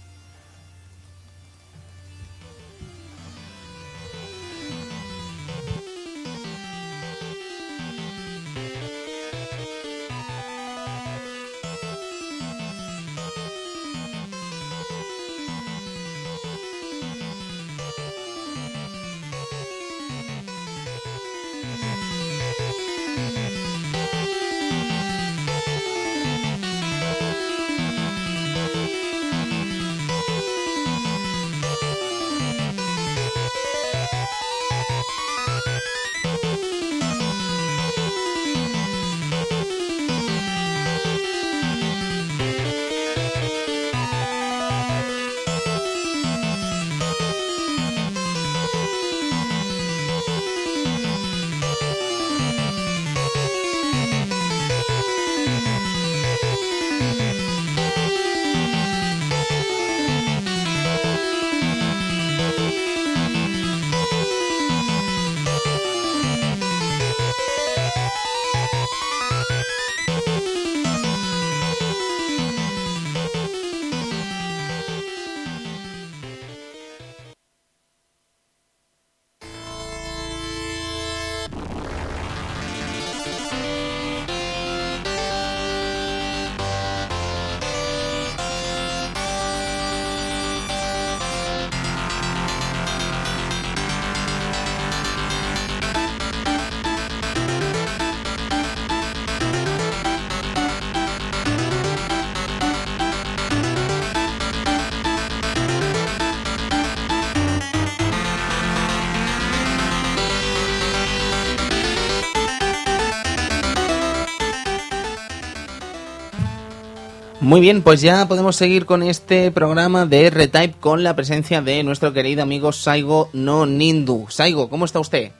Muy bien, pues ya podemos seguir con este programa de R-Type con la presencia de nuestro querido amigo Saigo no Nindu. Saigo, ¿cómo está usted?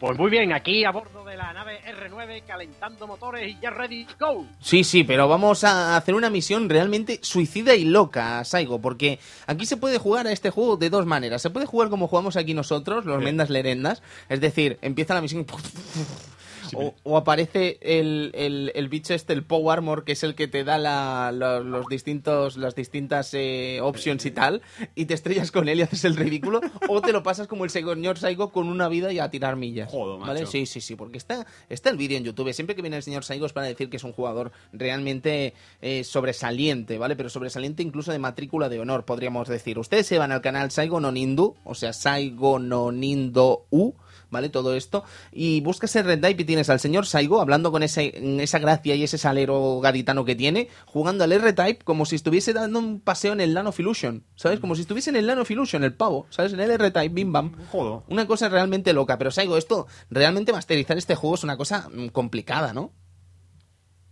Pues muy bien, aquí a bordo de la nave R9 calentando motores y ya ready go. Sí, sí, pero vamos a hacer una misión realmente suicida y loca, Saigo, porque aquí se puede jugar a este juego de dos maneras. Se puede jugar como jugamos aquí nosotros, los mendas lerendas, es decir, empieza la misión o, o aparece el, el, el bicho este, el Power Armor, que es el que te da la- la- los distintos, las distintas eh, options y tal, y te estrellas con él y haces el ridículo, o te lo pasas como el señor Saigo con una vida y a tirar millas. Joder, macho. ¿Vale? Sí, sí, sí, porque está, está el vídeo en YouTube. Siempre que viene el señor Saigo es para decir que es un jugador realmente eh, sobresaliente, ¿vale? Pero sobresaliente incluso de matrícula de honor, podríamos decir. Ustedes se van al canal Saigo no Nindu, o sea, Saigo no Nindo U, ¿vale? Todo esto. Y buscas el Red Type y tienes al señor Saigo hablando con ese, esa gracia y ese salero gaditano que tiene, jugando al R-Type como si estuviese dando un paseo en el Nano Illusion, ¿sabes? Como si estuviese en el Nano Illusion, el pavo, ¿sabes? En el R-Type, bim bam. Jodo. Una cosa realmente loca. Pero Saigo, esto, realmente masterizar este juego es una cosa mm, complicada, ¿no?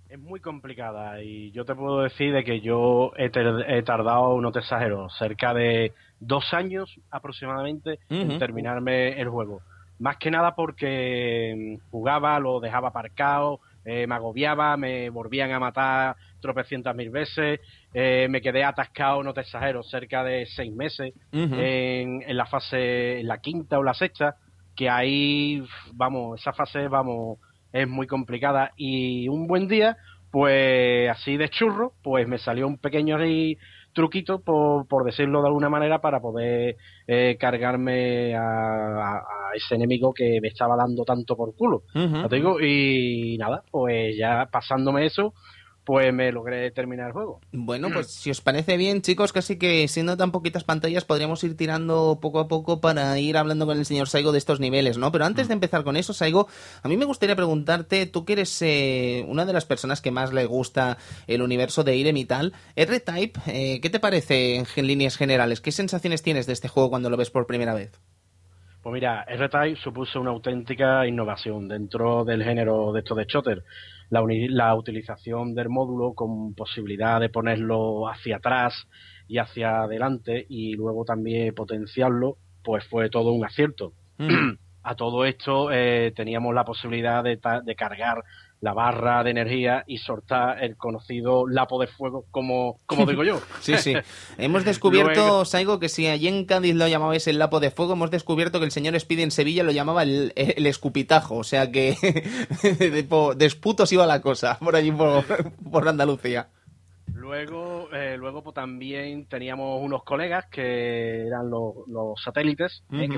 Es muy complicada y yo te puedo decir de que yo he, tardado, no te exagero, cerca de dos años aproximadamente en terminarme el juego. Más que nada porque mm, jugaba, lo dejaba aparcado, eh, me agobiaba, me volvían a matar tropecientas mil veces, eh, me quedé atascado, no te exagero, cerca de seis meses en, en la fase, en la quinta o la sexta, que ahí, vamos, esa fase, vamos, es muy complicada. Y un buen día, pues así de churro, pues me salió un pequeño ahí truquito, por, por decirlo de alguna manera, para poder eh, cargarme a, a- a ese enemigo que me estaba dando tanto por culo. Digo, y nada, pues ya pasándome eso, pues me logré terminar el juego. Bueno, pues si os parece bien, chicos, casi que siendo tan poquitas pantallas podríamos ir tirando poco a poco para ir hablando con el señor Saigo de estos niveles, ¿no? Pero antes de empezar con eso, Saigo, a mí me gustaría preguntarte, tú que eres eh, una de las personas que más le gusta el universo de Irem y tal, R-Type, eh, ¿qué te parece en líneas generales? ¿Qué sensaciones tienes de este juego cuando lo ves por primera vez? Pues mira, R-Type supuso una auténtica innovación dentro del género de estos de shooter. La, la utilización del módulo con posibilidad de ponerlo hacia atrás y hacia adelante y luego también potenciarlo, pues fue todo un acierto. A todo esto eh, teníamos la posibilidad de cargar la barra de energía y soltar el conocido lapo de fuego, como, como digo yo. Sí, sí. Hemos descubierto, Luego- Saigo, que si allí en Cádiz lo llamabais el lapo de fuego, hemos descubierto que el señor Speedy en Sevilla lo llamaba el, el escupitajo. O sea que de, po- de esputos iba la cosa por allí por, por Andalucía. Luego, eh, luego pues, también teníamos unos colegas que eran los, los satélites, eh,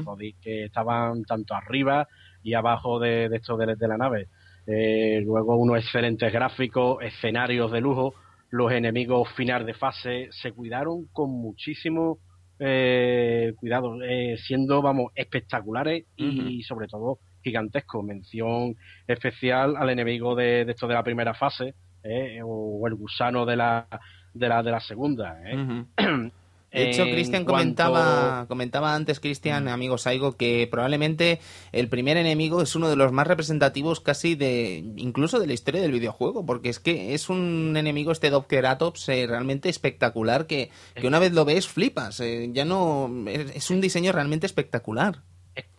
que, estaban tanto arriba y abajo de, de esto de, de la nave. Eh, luego unos excelentes gráficos, escenarios de lujo, los enemigos final de fase se cuidaron con muchísimo eh, cuidado, eh, siendo, vamos, espectaculares y sobre todo gigantescos. Mención especial al enemigo de, de esto de la primera fase, eh, o el gusano de la, de la, de la segunda. eh. De hecho, Cristian cuanto- comentaba, comentaba antes, Cristian, amigo Saigo, que probablemente el primer enemigo es uno de los más representativos casi de, incluso de la historia del videojuego, porque es que es un enemigo este Dockeratops eh, realmente espectacular que, que una vez lo ves flipas, eh, ya no, es, es un diseño realmente espectacular.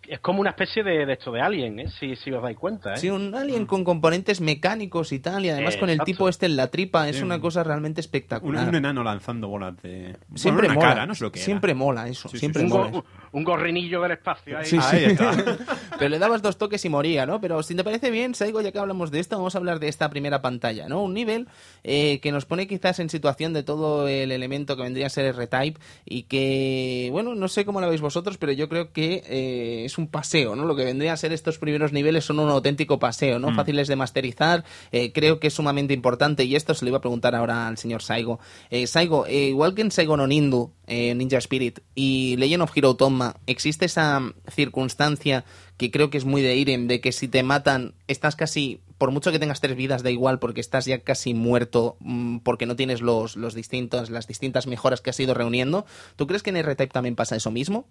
Es, como una especie de, de esto de Alien, ¿eh? si, si os dais cuenta. ¿eh? Sí, un alien con componentes mecánicos y tal, y además con el Exacto. tipo este en la tripa, es Sí. una cosa realmente espectacular. un enano lanzando bolas de. Siempre bueno, una mola, cara, no sé lo que era. siempre mola eso, Sí, siempre sí, un, sí. mola. Un gorrinillo del espacio ahí. Sí, Ahí está. Pero le dabas dos toques y moría, ¿no? Pero si te parece bien, Saigo, ya que hablamos de esto, vamos a hablar de esta primera pantalla, ¿no? Un nivel eh, que nos pone quizás en situación de todo el elemento que vendría a ser R-Type y que, bueno, no sé cómo lo veis vosotros, pero yo creo que eh, es un paseo, ¿no? Lo que vendría a ser estos primeros niveles son un auténtico paseo, ¿no? Fáciles de masterizar, eh, creo que es sumamente importante y esto se lo iba a preguntar ahora al señor Saigo. Eh, Saigo, eh, igual que en Saigo no Nindu, eh, Ninja Spirit y Legend of Hero Existe esa circunstancia que creo que es muy de Irem, de que si te matan, estás casi, por mucho que tengas tres vidas, da igual, porque estás ya casi muerto, mm, porque no tienes los, los distintos, las distintas mejoras que has ido reuniendo. ¿Tú crees que en R-Type también pasa eso mismo?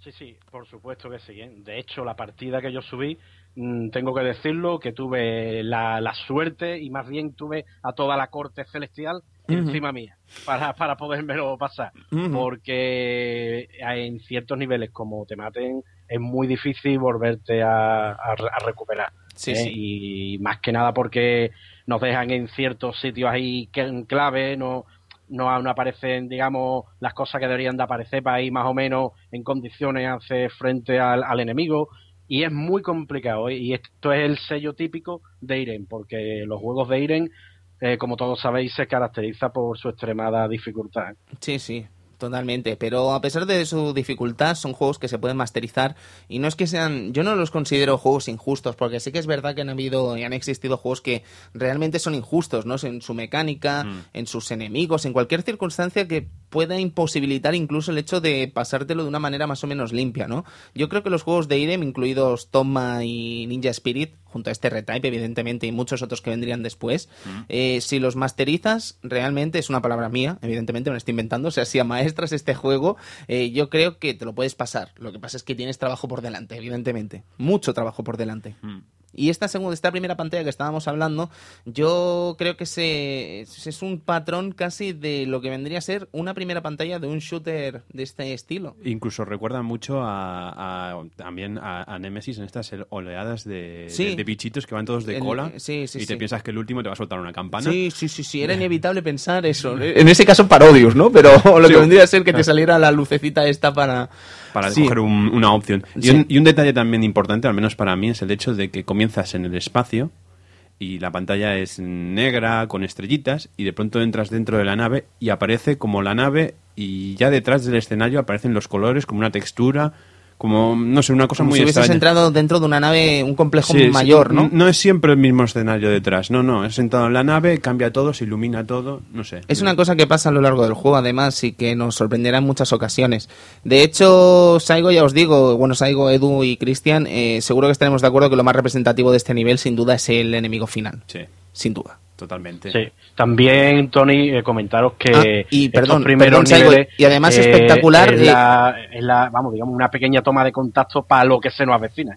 Sí, sí, por supuesto que sí. ¿eh? De hecho, la partida que yo subí, mm, tengo que decirlo, que tuve la, la suerte y más bien tuve a toda la corte celestial Encima mía para, para podérmelo pasar. Porque en ciertos niveles, como te maten, es muy difícil volverte a, a re- a recuperar. Sí, ¿eh? sí. Y más que nada porque nos dejan en ciertos sitios ahí que en clave, no, no, no aparecen, digamos, las cosas que deberían de aparecer para ir más o menos en condiciones hacer frente al, al enemigo. Y es muy complicado. ¿eh? Y esto es el sello típico de Iren, porque los juegos de Iren, eh, como todos sabéis, se caracteriza por su extremada dificultad. Sí, sí, totalmente. Pero a pesar de su dificultad, son juegos que se pueden masterizar. Y no es que sean. Yo no los considero juegos injustos, porque sí que es verdad que han habido y han existido juegos que realmente son injustos, ¿no? En su mecánica, Mm. en sus enemigos, en cualquier circunstancia que pueda imposibilitar incluso el hecho de pasártelo de una manera más o menos limpia, ¿no? Yo creo que los juegos de Irem, incluidos Toma y Ninja Spirit, junto a este retype, evidentemente, y muchos otros que vendrían después, eh, si los masterizas, realmente es una palabra mía, evidentemente me lo estoy inventando, o sea, si amaestras este juego, eh, yo creo que te lo puedes pasar. Lo que pasa es que tienes trabajo por delante, evidentemente. Mucho trabajo por delante. Y esta segunda, esta primera pantalla que estábamos hablando, yo creo que se, es un patrón casi de lo que vendría a ser una primera pantalla de un shooter de este estilo. Incluso recuerda mucho a, a- también a, a Nemesis en estas oleadas de, Sí. de- de bichitos que van todos de El- cola sí, sí, y te piensas que el último te va a soltar una campana. Sí, sí, sí, sí, era inevitable pensar eso. En ese caso Parodius, ¿no? Pero lo que vendría a ser que te saliera la lucecita esta para... para Sí. coger un- una opción. Y, Sí. un, y un detalle también importante, al menos para mí, es el hecho de que comienzas en el espacio y la pantalla es negra con estrellitas y de pronto entras dentro de la nave y aparece como la nave y ya detrás del escenario aparecen los colores como una textura, como no sé, una cosa Como muy si hubieses extraña. entrado dentro de una nave, un complejo Sí, mayor, ¿no? No es siempre el mismo escenario detrás, no, no, es sentado en la nave, cambia todo, se ilumina todo, no sé. Es una cosa que pasa a lo largo del juego, además, y que nos sorprenderá en muchas ocasiones. De hecho, Saigo, ya os digo, bueno, Saigo, Edu y Cristian, eh, seguro que estaremos de acuerdo que lo más representativo de este nivel, sin duda, es el enemigo final. Sí, Sin duda. Totalmente. Sí. También, Tony, eh, comentaros que Ah, y estos perdón, primeros perdón, niveles, y además eh, espectacular, Es la, es la- vamos, digamos, una pequeña toma de contacto para lo que se nos avecina.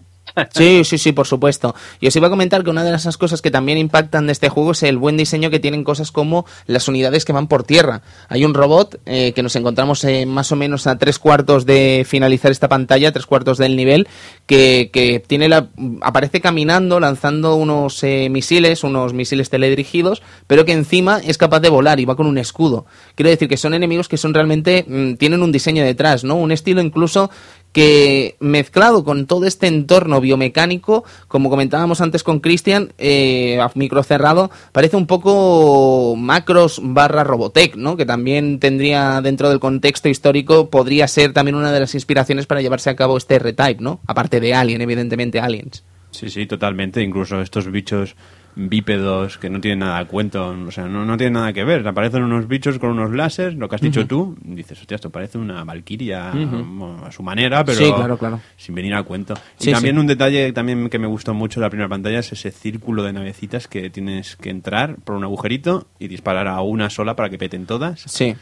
Sí, sí, sí, por supuesto. Y os iba a comentar que una de esas cosas que también impactan de este juego es el buen diseño que tienen cosas como las unidades que van por tierra. Hay un robot eh, que nos encontramos eh, más o menos a tres cuartos de finalizar esta pantalla, tres cuartos del nivel, que, que tiene la, aparece caminando, lanzando unos eh, misiles, unos misiles teledirigidos, pero que encima es capaz de volar y va con un escudo. Quiero decir que son enemigos que son realmente, mm, tienen un diseño detrás, ¿no? Un estilo incluso que mezclado con todo este entorno biomecánico, como comentábamos antes con Cristian, eh, a micro cerrado, parece un poco Macros barra Robotech, ¿no? Que también tendría dentro del contexto histórico, podría ser también una de las inspiraciones para llevarse a cabo este retype, ¿no? Aparte de Alien, evidentemente Aliens. Sí, sí, totalmente. Incluso estos bichos bípedos que no tienen nada a cuento, o sea, no, no tienen nada que ver. Aparecen unos bichos con unos láseres, lo que has dicho tú, dices, hostia, esto parece una valquiria a su manera, pero Sí, claro, claro. sin venir a cuento. Sí, y también sí. un detalle también que me gustó mucho de la primera pantalla es ese círculo de navecitas que tienes que entrar por un agujerito y disparar a una sola para que peten todas. Sí.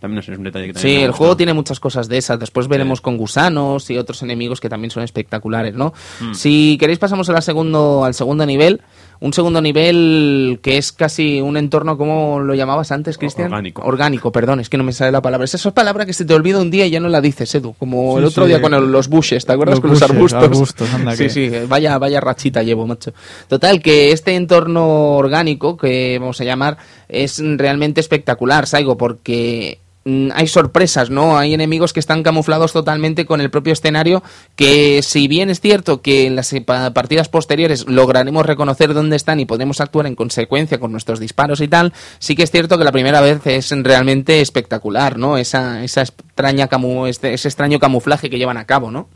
También es un detalle que también Sí, el juego tiene muchas cosas de esas. Después veremos Sí. con gusanos y otros enemigos que también son espectaculares, ¿no? Si queréis pasamos al segundo, al segundo nivel. Un segundo nivel que es casi un entorno, ¿cómo lo llamabas antes, Cristian? Orgánico. Orgánico, perdón, es que no me sale la palabra. Es esa palabra que se te olvida un día y ya no la dices, Edu. Como el otro sí. día con el- los bushes, ¿te acuerdas? Los con los arbustos. arbustos, anda sí, que- sí, vaya, vaya rachita llevo, macho. Total, que este entorno orgánico, que vamos a llamar, es realmente espectacular, Saigo, porque hay sorpresas, ¿no? Hay enemigos que están camuflados totalmente con el propio escenario, que si bien es cierto que en las eh, pa- partidas posteriores lograremos reconocer dónde están y podremos actuar en consecuencia con nuestros disparos y tal, sí que es cierto que la primera vez es realmente espectacular, ¿no? Esa, esa extraña camu este- ese extraño camuflaje que llevan a cabo, ¿no?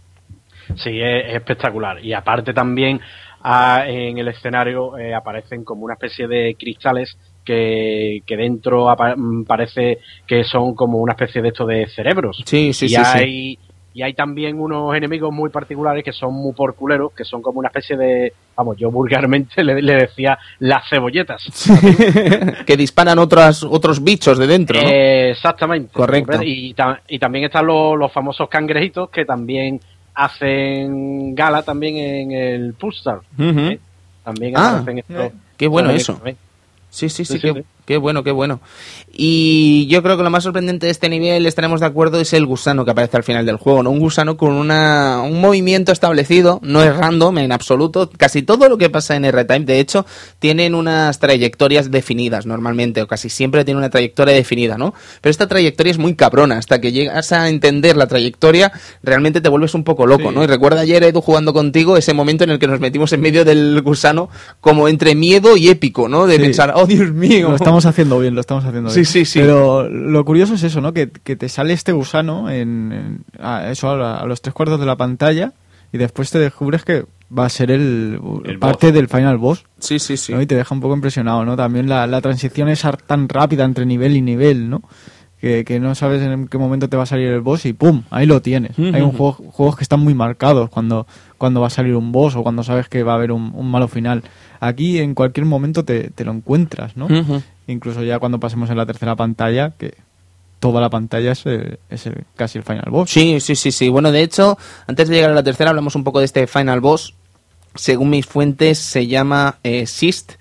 Sí, es, es espectacular. Y aparte también ah, en el escenario eh, aparecen como una especie de cristales que, que dentro mm, parece que son como una especie de esto de cerebros. Sí, sí, y sí, sí. hay y hay también unos enemigos muy particulares que son muy porculeros, que son como una especie de, vamos, yo vulgarmente le, le decía las cebolletas. que disparan otras, otros bichos de dentro, ¿no? Eh, exactamente. Correcto. Y, ta- y también están los, los famosos cangrejitos que también hacen gala también en el Pulsar. Ujú. ¿eh? También Ah, aparecen estos- qué bueno eso. también. Sí, sí, sí, Sí, qué, bueno, qué bueno. Y yo creo que lo más sorprendente de este nivel, estaremos de acuerdo, es el gusano que aparece al final del juego, ¿no? Un gusano con una, un movimiento establecido, no es random en absoluto. Casi todo lo que pasa en R-Type, de hecho, tienen unas trayectorias definidas normalmente, o casi siempre tiene una trayectoria definida, ¿no? Pero esta trayectoria es muy cabrona, hasta que llegas a entender la trayectoria, realmente te vuelves un poco loco, Sí. ¿no? Y recuerda ayer, Edu, jugando contigo, ese momento en el que nos metimos en medio del gusano, como entre miedo y épico, ¿no? De Sí. pensar, oh Dios mío. Estamos haciendo bien, lo estamos haciendo Sí, bien. sí, sí. Pero lo curioso es eso, ¿no? Que, que te sale este gusano en, en- a, eso a, a los tres cuartos de la pantalla y después te descubres que va a ser el, El parte boss. del final boss. Sí, sí, sí. ¿no? Y te deja un poco impresionado, ¿no? También la, la transición es tan rápida entre nivel y nivel, ¿no? que, que no sabes en qué momento te va a salir el boss y ¡pum! Ahí lo tienes. Hay un juego, juegos que están muy marcados cuando, cuando va a salir un boss o cuando sabes que va a haber un, un malo final. Aquí en cualquier momento te, te lo encuentras, ¿no? Ujú. Incluso ya cuando pasemos en la tercera pantalla, que toda la pantalla es, eh, es el- casi el final boss. Sí, sí, sí, sí. Bueno, de hecho, antes de llegar a la tercera, hablamos un poco de este Final Boss. Según mis fuentes, se llama eh, Sist.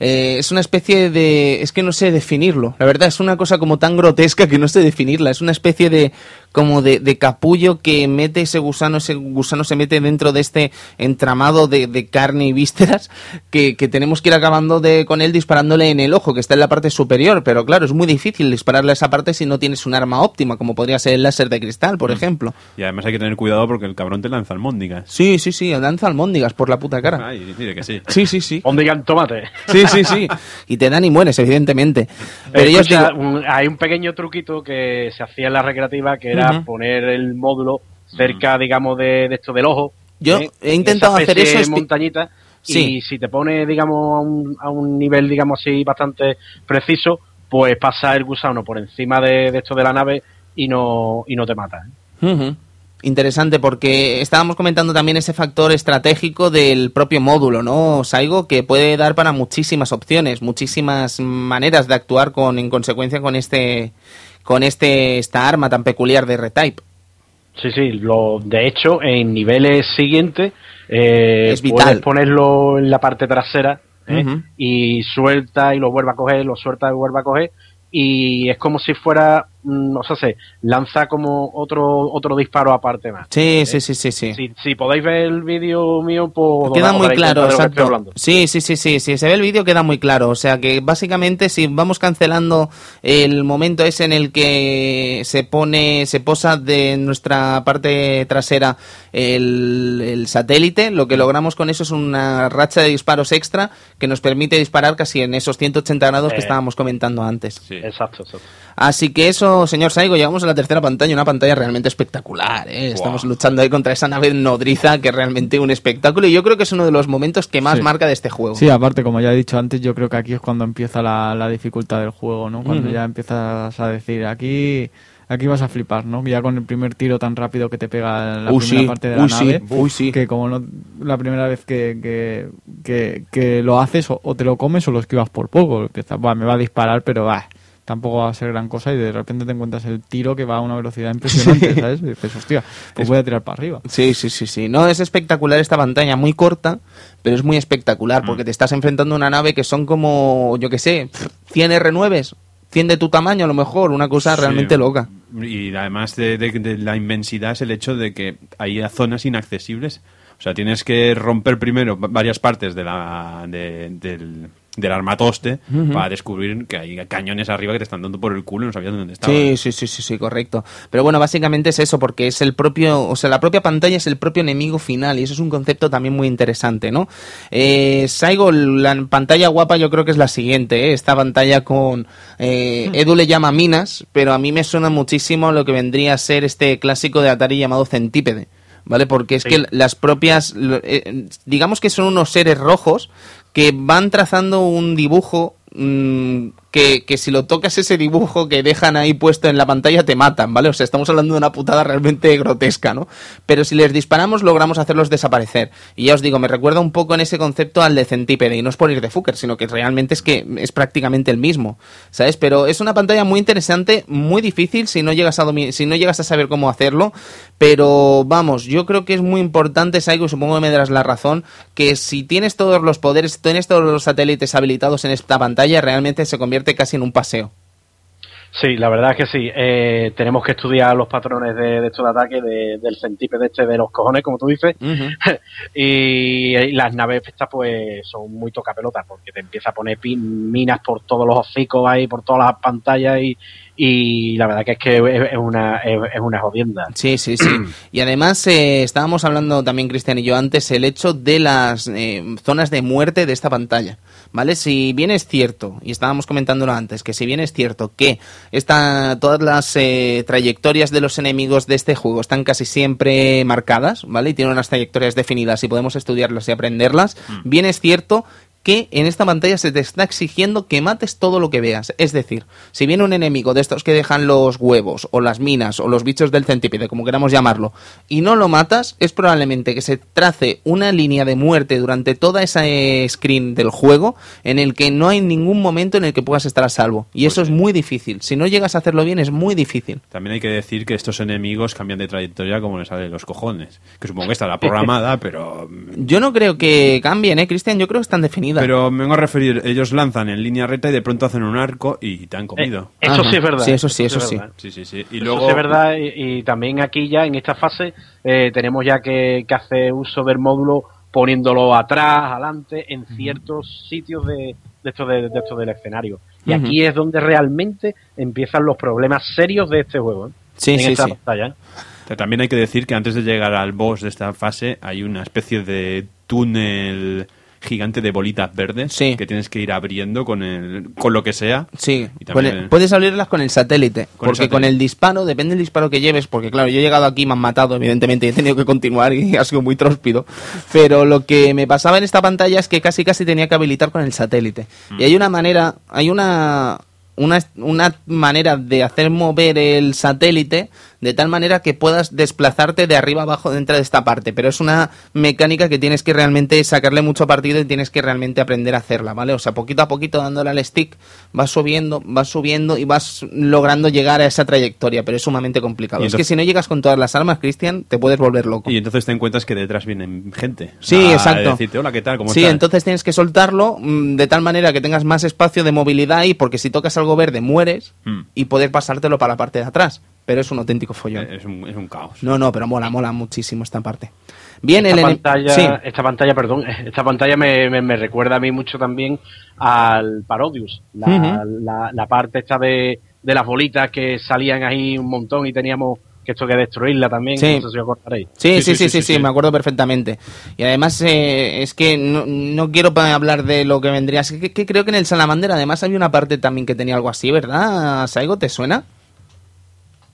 Eh, es una especie de... Es que no sé definirlo. La verdad, es una cosa como tan grotesca que no sé definirla. Es una especie de... como de, de capullo que mete ese gusano, ese gusano se mete dentro de este entramado de, de carne y vísceras que, que tenemos que ir acabando de, con él disparándole en el ojo, que está en la parte superior. Pero claro, es muy difícil dispararle a esa parte si no tienes un arma óptima, como podría ser el láser de cristal, por ejemplo. Y además hay que tener cuidado porque el cabrón te lanza almóndigas. Sí, sí, sí, lanza almóndigas por la puta cara. Ay, dile que sí. Sí, sí, sí. Ondigan tomate. Sí, sí, sí. Y te dan y mueres, evidentemente. Pero digo... un- hay un pequeño truquito que se hacía en la recreativa que era poner el módulo cerca, digamos, de, de esto del ojo. Yo ¿eh? he intentado hacer eso montañita. Sí. Y si te pone, digamos, a un, a un nivel, digamos así, bastante preciso, pues pasa el gusano por encima de, de esto de la nave y no, y no te mata. ¿eh? Interesante porque estábamos comentando también ese factor estratégico del propio módulo, ¿no, Saigo? Que puede dar para muchísimas opciones, muchísimas maneras de actuar con en consecuencia con este con este esta arma tan peculiar de R-Type. Sí, sí, lo, de hecho, en niveles siguientes eh, Es vital. puedes ponerlo en la parte trasera ¿eh? Y suelta y lo vuelve a coger, lo suelta y vuelve a coger y es como si fuera, o sea, se lanza como otro otro disparo aparte más. Sí, sí, sí, sí, sí. Si, si podéis ver el vídeo mío, pues Queda muy claro, exacto. Sí, sí, sí, sí, sí, se ve el vídeo queda muy claro. O sea que básicamente si vamos cancelando el momento ese en el que se pone, se posa de nuestra parte trasera el, el satélite, lo que logramos con eso es una racha de disparos extra que nos permite disparar casi en esos 180 grados que Eh. estábamos comentando antes. Sí. Exacto, exacto. Así que eso, señor Saigo, llegamos a la tercera pantalla, una pantalla realmente espectacular. ¿eh? Estamos luchando ahí contra esa nave nodriza que es realmente un espectáculo y yo creo que es uno de los momentos que más Sí. marca de este juego. Sí, aparte, como ya he dicho antes, yo creo que aquí es cuando empieza la, la dificultad del juego, ¿no? Cuando ya empiezas a decir, aquí aquí vas a flipar, ¿no? Ya con el primer tiro tan rápido que te pega la primera sí, parte de la nave, sí. que como no la primera vez que, que, que, que lo haces o, o te lo comes o lo esquivas por poco, "Buah, me va a disparar, pero va tampoco va a ser gran cosa y de repente te encuentras el tiro que va a una velocidad impresionante, ¿sabes? Y dices, hostia, pues voy a tirar para arriba. Sí, sí, sí, sí. No, es espectacular esta pantalla, muy corta, pero es muy espectacular porque te estás enfrentando a una nave que son como, yo qué sé, 100 R9s, 100 de tu tamaño a lo mejor, una cosa Sí. realmente loca. Y además de, de- de la inmensidad es el hecho de que hay zonas inaccesibles. O sea, tienes que romper primero va- varias partes de la, de- del, del armatoste para descubrir que hay cañones arriba que te están dando por el culo y no sabías dónde estaban. Sí, sí, sí, sí, sí, correcto. Pero bueno, básicamente es eso, porque es el propio, o sea, la propia pantalla es el propio enemigo final y eso es un concepto también muy interesante, ¿no? Eh, Saigo, la pantalla guapa yo creo que es la siguiente, ¿eh? esta pantalla con, eh, Edu le llama minas, pero a mí me suena muchísimo lo que vendría a ser este clásico de Atari llamado Centípede. ¿Vale? Porque es Sí. que las propias, eh, digamos que son unos seres rojos que van trazando un dibujo mm, que, que si lo tocas ese dibujo que dejan ahí puesto en la pantalla te matan, ¿vale? O sea, estamos hablando de una putada realmente grotesca, ¿no? Pero si les disparamos logramos hacerlos desaparecer. Y ya os digo, me recuerda un poco en ese concepto al de centípede, y no es por ir de Fucker, sino que realmente es que es prácticamente el mismo, ¿sabes? Pero es una pantalla muy interesante, muy difícil si no llegas a si no llegas a saber cómo hacerlo, pero vamos, yo creo que es muy importante, Saigo, supongo que me darás la razón, que si tienes todos los poderes, tienes todos los satélites habilitados en esta pantalla, realmente se convierte casi en un paseo. Sí, la verdad es que sí. Eh, tenemos que estudiar los patrones de, de estos ataques de, del centípede este de los cojones, como tú dices. y, y las naves estas pues son muy tocapelotas porque te empieza a poner pin- minas por todos los hocicos ahí, por todas las pantallas y, y la verdad que es que es, una, es, una jodienda. Sí, sí, sí. Y además eh, estábamos hablando también, Cristian y yo, antes el hecho de las eh, zonas de muerte de esta pantalla. ¿Vale? Si bien es cierto, y estábamos comentándolo antes, que si bien es cierto que esta, todas las eh, trayectorias de los enemigos de este juego están casi siempre marcadas, ¿vale? Y tienen unas trayectorias definidas y podemos estudiarlas y aprenderlas, bien es cierto que en esta pantalla se te está exigiendo que mates todo lo que veas. Es decir, si viene un enemigo de estos que dejan los huevos, o las minas, o los bichos del centípede, como queramos llamarlo, y no lo matas, es probablemente que se trace una línea de muerte durante toda esa eh, screen del juego en el que no hay ningún momento en el que puedas estar a salvo. Y eso es muy difícil. Si no llegas a hacerlo bien, es muy difícil. También hay que decir que estos enemigos cambian de trayectoria como les sale de los cojones. Que supongo que estará programada, pero. Yo no creo que cambien, ¿eh, Cristian? Yo creo que están Pero me vengo a referir, ellos lanzan en línea recta y de pronto hacen un arco y te han comido. Eh, eso Ajá. sí es verdad. Sí, eso sí, eso es sí. verdad. Sí, sí, sí. Y Eso luego. sí es verdad y, y también aquí ya en esta fase eh, tenemos ya que, que hacer uso del módulo poniéndolo atrás, adelante, en ciertos sitios de, de esto de, de esto del escenario. Y aquí es donde realmente empiezan los problemas serios de este juego. ¿eh? Sí, en sí, esta sí. pantalla. También hay que decir que antes de llegar al boss de esta fase hay una especie de túnel gigante de bolitas verdes Sí. que tienes que ir abriendo con el con lo que sea. Sí, Y también- puede- puedes abrirlas con el satélite, Con el porque con el disparo, depende del disparo que lleves, porque claro, yo he llegado aquí, me han matado, evidentemente, y he tenido que continuar y ha sido muy tróspido, pero lo que me pasaba en esta pantalla es que casi casi tenía que habilitar con el satélite. Mm. Y hay una manera, hay una, una, una manera de hacer mover el satélite de tal manera que puedas desplazarte de arriba abajo dentro de esta parte, pero es una mecánica que tienes que realmente sacarle mucho partido y tienes que realmente aprender a hacerla, ¿vale? O sea, poquito a poquito dándole al stick, vas subiendo, vas subiendo y vas logrando llegar a esa trayectoria, pero es sumamente complicado. Y es que si no llegas con todas las armas, Cristian, te puedes volver loco. Y entonces te encuentras que detrás vienen gente. Sí, a exacto. decirte, hola, ¿qué tal? ¿Cómo sí, estás? entonces tienes que soltarlo mm, de tal manera que tengas más espacio de movilidad ahí, porque si tocas algo verde mueres Mm. y poder pasártelo para la parte de atrás. Pero es un auténtico follón. Es un, es un caos. No, no, pero mola, mola muchísimo esta parte. Bien, esta el pantalla, sí. esta pantalla, perdón, esta pantalla me, me- me recuerda a mí mucho también al Parodius, la, Ujú. la, la parte esta de, de las bolitas que salían ahí un montón y teníamos que esto que destruirla también, Sí. no sé si os acordaréis. Sí sí sí, sí, sí, me acuerdo perfectamente. Y además eh, es que no, no quiero hablar de lo que vendría. Es que, que creo que en el Salamander además había una parte también que tenía algo así, ¿verdad? Saigo, ¿te suena?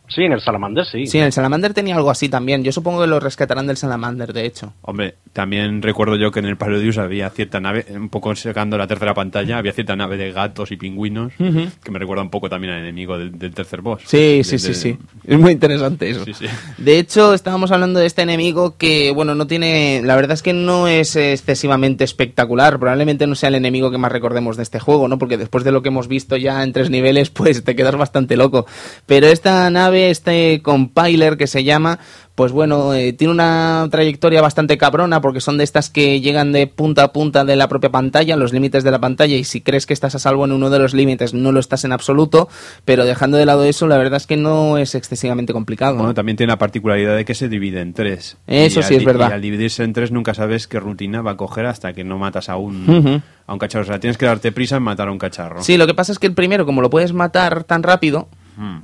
Sí, en el Salamander sí. Sí, en el Salamander tenía algo así también. Yo supongo que lo rescatarán del Salamander, de hecho. Hombre, también recuerdo yo que en el Parodius había cierta nave, un poco sacando la tercera pantalla, había cierta nave de gatos y pingüinos, que me recuerda un poco también al enemigo del, del tercer boss. Sí, De- sí, sí, sí. Es muy interesante eso. Sí, sí. De hecho, estábamos hablando de este enemigo que, bueno, no tiene. La verdad es que no es excesivamente espectacular. Probablemente no sea el enemigo que más recordemos de este juego, ¿no? Porque después de lo que hemos visto ya en tres niveles, pues te quedas bastante loco. Pero esta nave, este compiler que se llama, pues bueno, eh, tiene una trayectoria bastante cabrona porque son de estas que llegan de punta a punta de la propia pantalla, los límites de la pantalla, y si crees que estás a salvo en uno de los límites, no lo estás en absoluto, pero dejando de lado eso, la verdad es que no es excesivamente complicado. ¿no? Bueno, también tiene la particularidad de que se divide en tres. Eso sí es verdad. Y al dividirse en tres nunca sabes qué rutina va a coger hasta que no matas a un, a un cacharro. O sea, tienes que darte prisa en matar a un cacharro. Sí, lo que pasa es que el primero, como lo puedes matar tan rápido.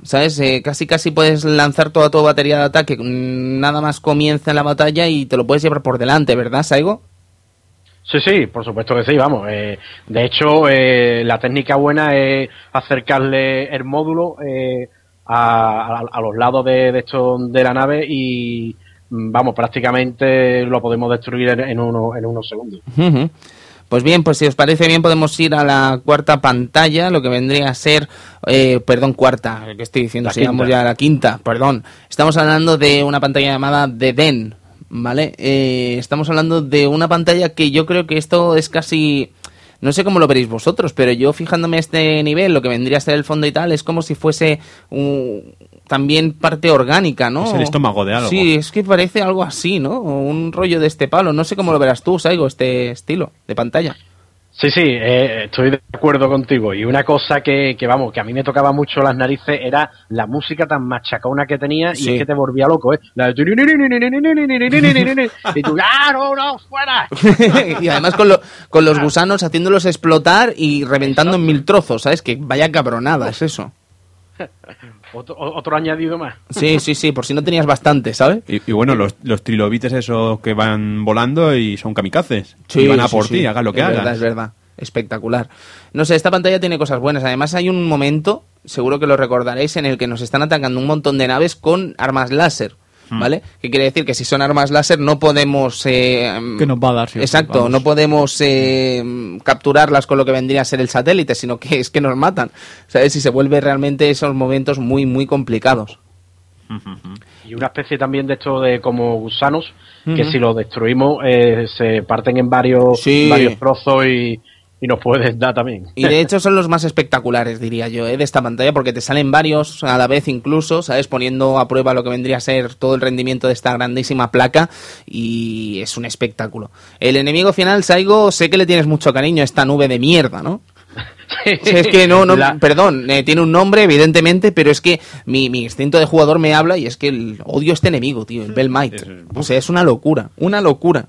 ¿Sabes? Eh, casi casi puedes lanzar toda tu batería de ataque, mm, nada más comienza la batalla y te lo puedes llevar por delante, ¿verdad, Saigo? Sí, sí, por supuesto que sí, vamos. eh, de hecho, eh, la técnica buena es acercarle el módulo eh, a, a- a los lados de, de, esto, de la nave y, mm, vamos, prácticamente lo podemos destruir en, en uno, en unos segundos. Pues bien, pues si os parece bien podemos ir a la cuarta pantalla, lo que vendría a ser, eh, perdón, cuarta, ¿qué estoy diciendo? La Si vamos quinta. ya a la quinta, perdón. Estamos hablando de una pantalla llamada The Den, ¿vale? Eh, estamos hablando de una pantalla que yo creo que esto es casi... No sé cómo lo veréis vosotros, pero yo fijándome a este nivel, lo que vendría a ser el fondo y tal, es como si fuese un- también parte orgánica, ¿no? Es el estómago de algo. Sí, es que parece algo así, ¿no? Un rollo de este palo. No sé cómo lo verás tú, Saigo, este estilo de pantalla. Sí, sí, eh, estoy de acuerdo contigo. Y una cosa que, que, vamos, que a mí me tocaba mucho las narices era la música tan machacona que tenía Sí. y es que te volvía loco, ¿eh? La de... Y tú, ¡ah, no, no, fuera! y además con, lo- con los gusanos haciéndolos explotar y reventando en mil trozos, ¿sabes? Que vaya cabronada es eso. Otro, otro añadido más. Sí, sí, sí, por si no tenías bastante, ¿sabes? Y, y bueno, los, los trilobites esos que van volando y son kamikazes. Sí, y van a sí, por sí. ti, hagas lo que es hagas. verdad, es verdad. Espectacular. No sé, esta pantalla tiene cosas buenas. Además hay un momento, seguro que lo recordaréis, en el que nos están atacando un montón de naves con armas láser. ¿Vale? ¿Qué quiere decir? Que si son armas láser no podemos... eh, Que nos va a dar, sí, Exacto, vamos. no podemos eh, capturarlas con lo que vendría a ser el satélite, sino que es que nos matan, ¿sabes? Y se vuelve realmente esos momentos muy, muy complicados. Y una especie también de esto de como gusanos, que si los destruimos eh, se parten en varios, Sí. varios trozos y, y nos pueden dar también. Y de hecho son los más espectaculares, diría yo, ¿eh? de esta pantalla, porque te salen varios a la vez incluso, ¿sabes? Poniendo a prueba lo que vendría a ser todo el rendimiento de esta grandísima placa y es un espectáculo. El enemigo final, Saigo, sé que le tienes mucho cariño a esta nube de mierda, ¿no? O sea, es que no, no, La- perdón, eh, tiene un nombre, evidentemente, pero es que mi, mi instinto de jugador me habla y es que el, odio a este enemigo, tío, el Bellmite. Es- O sea, es una locura, una locura.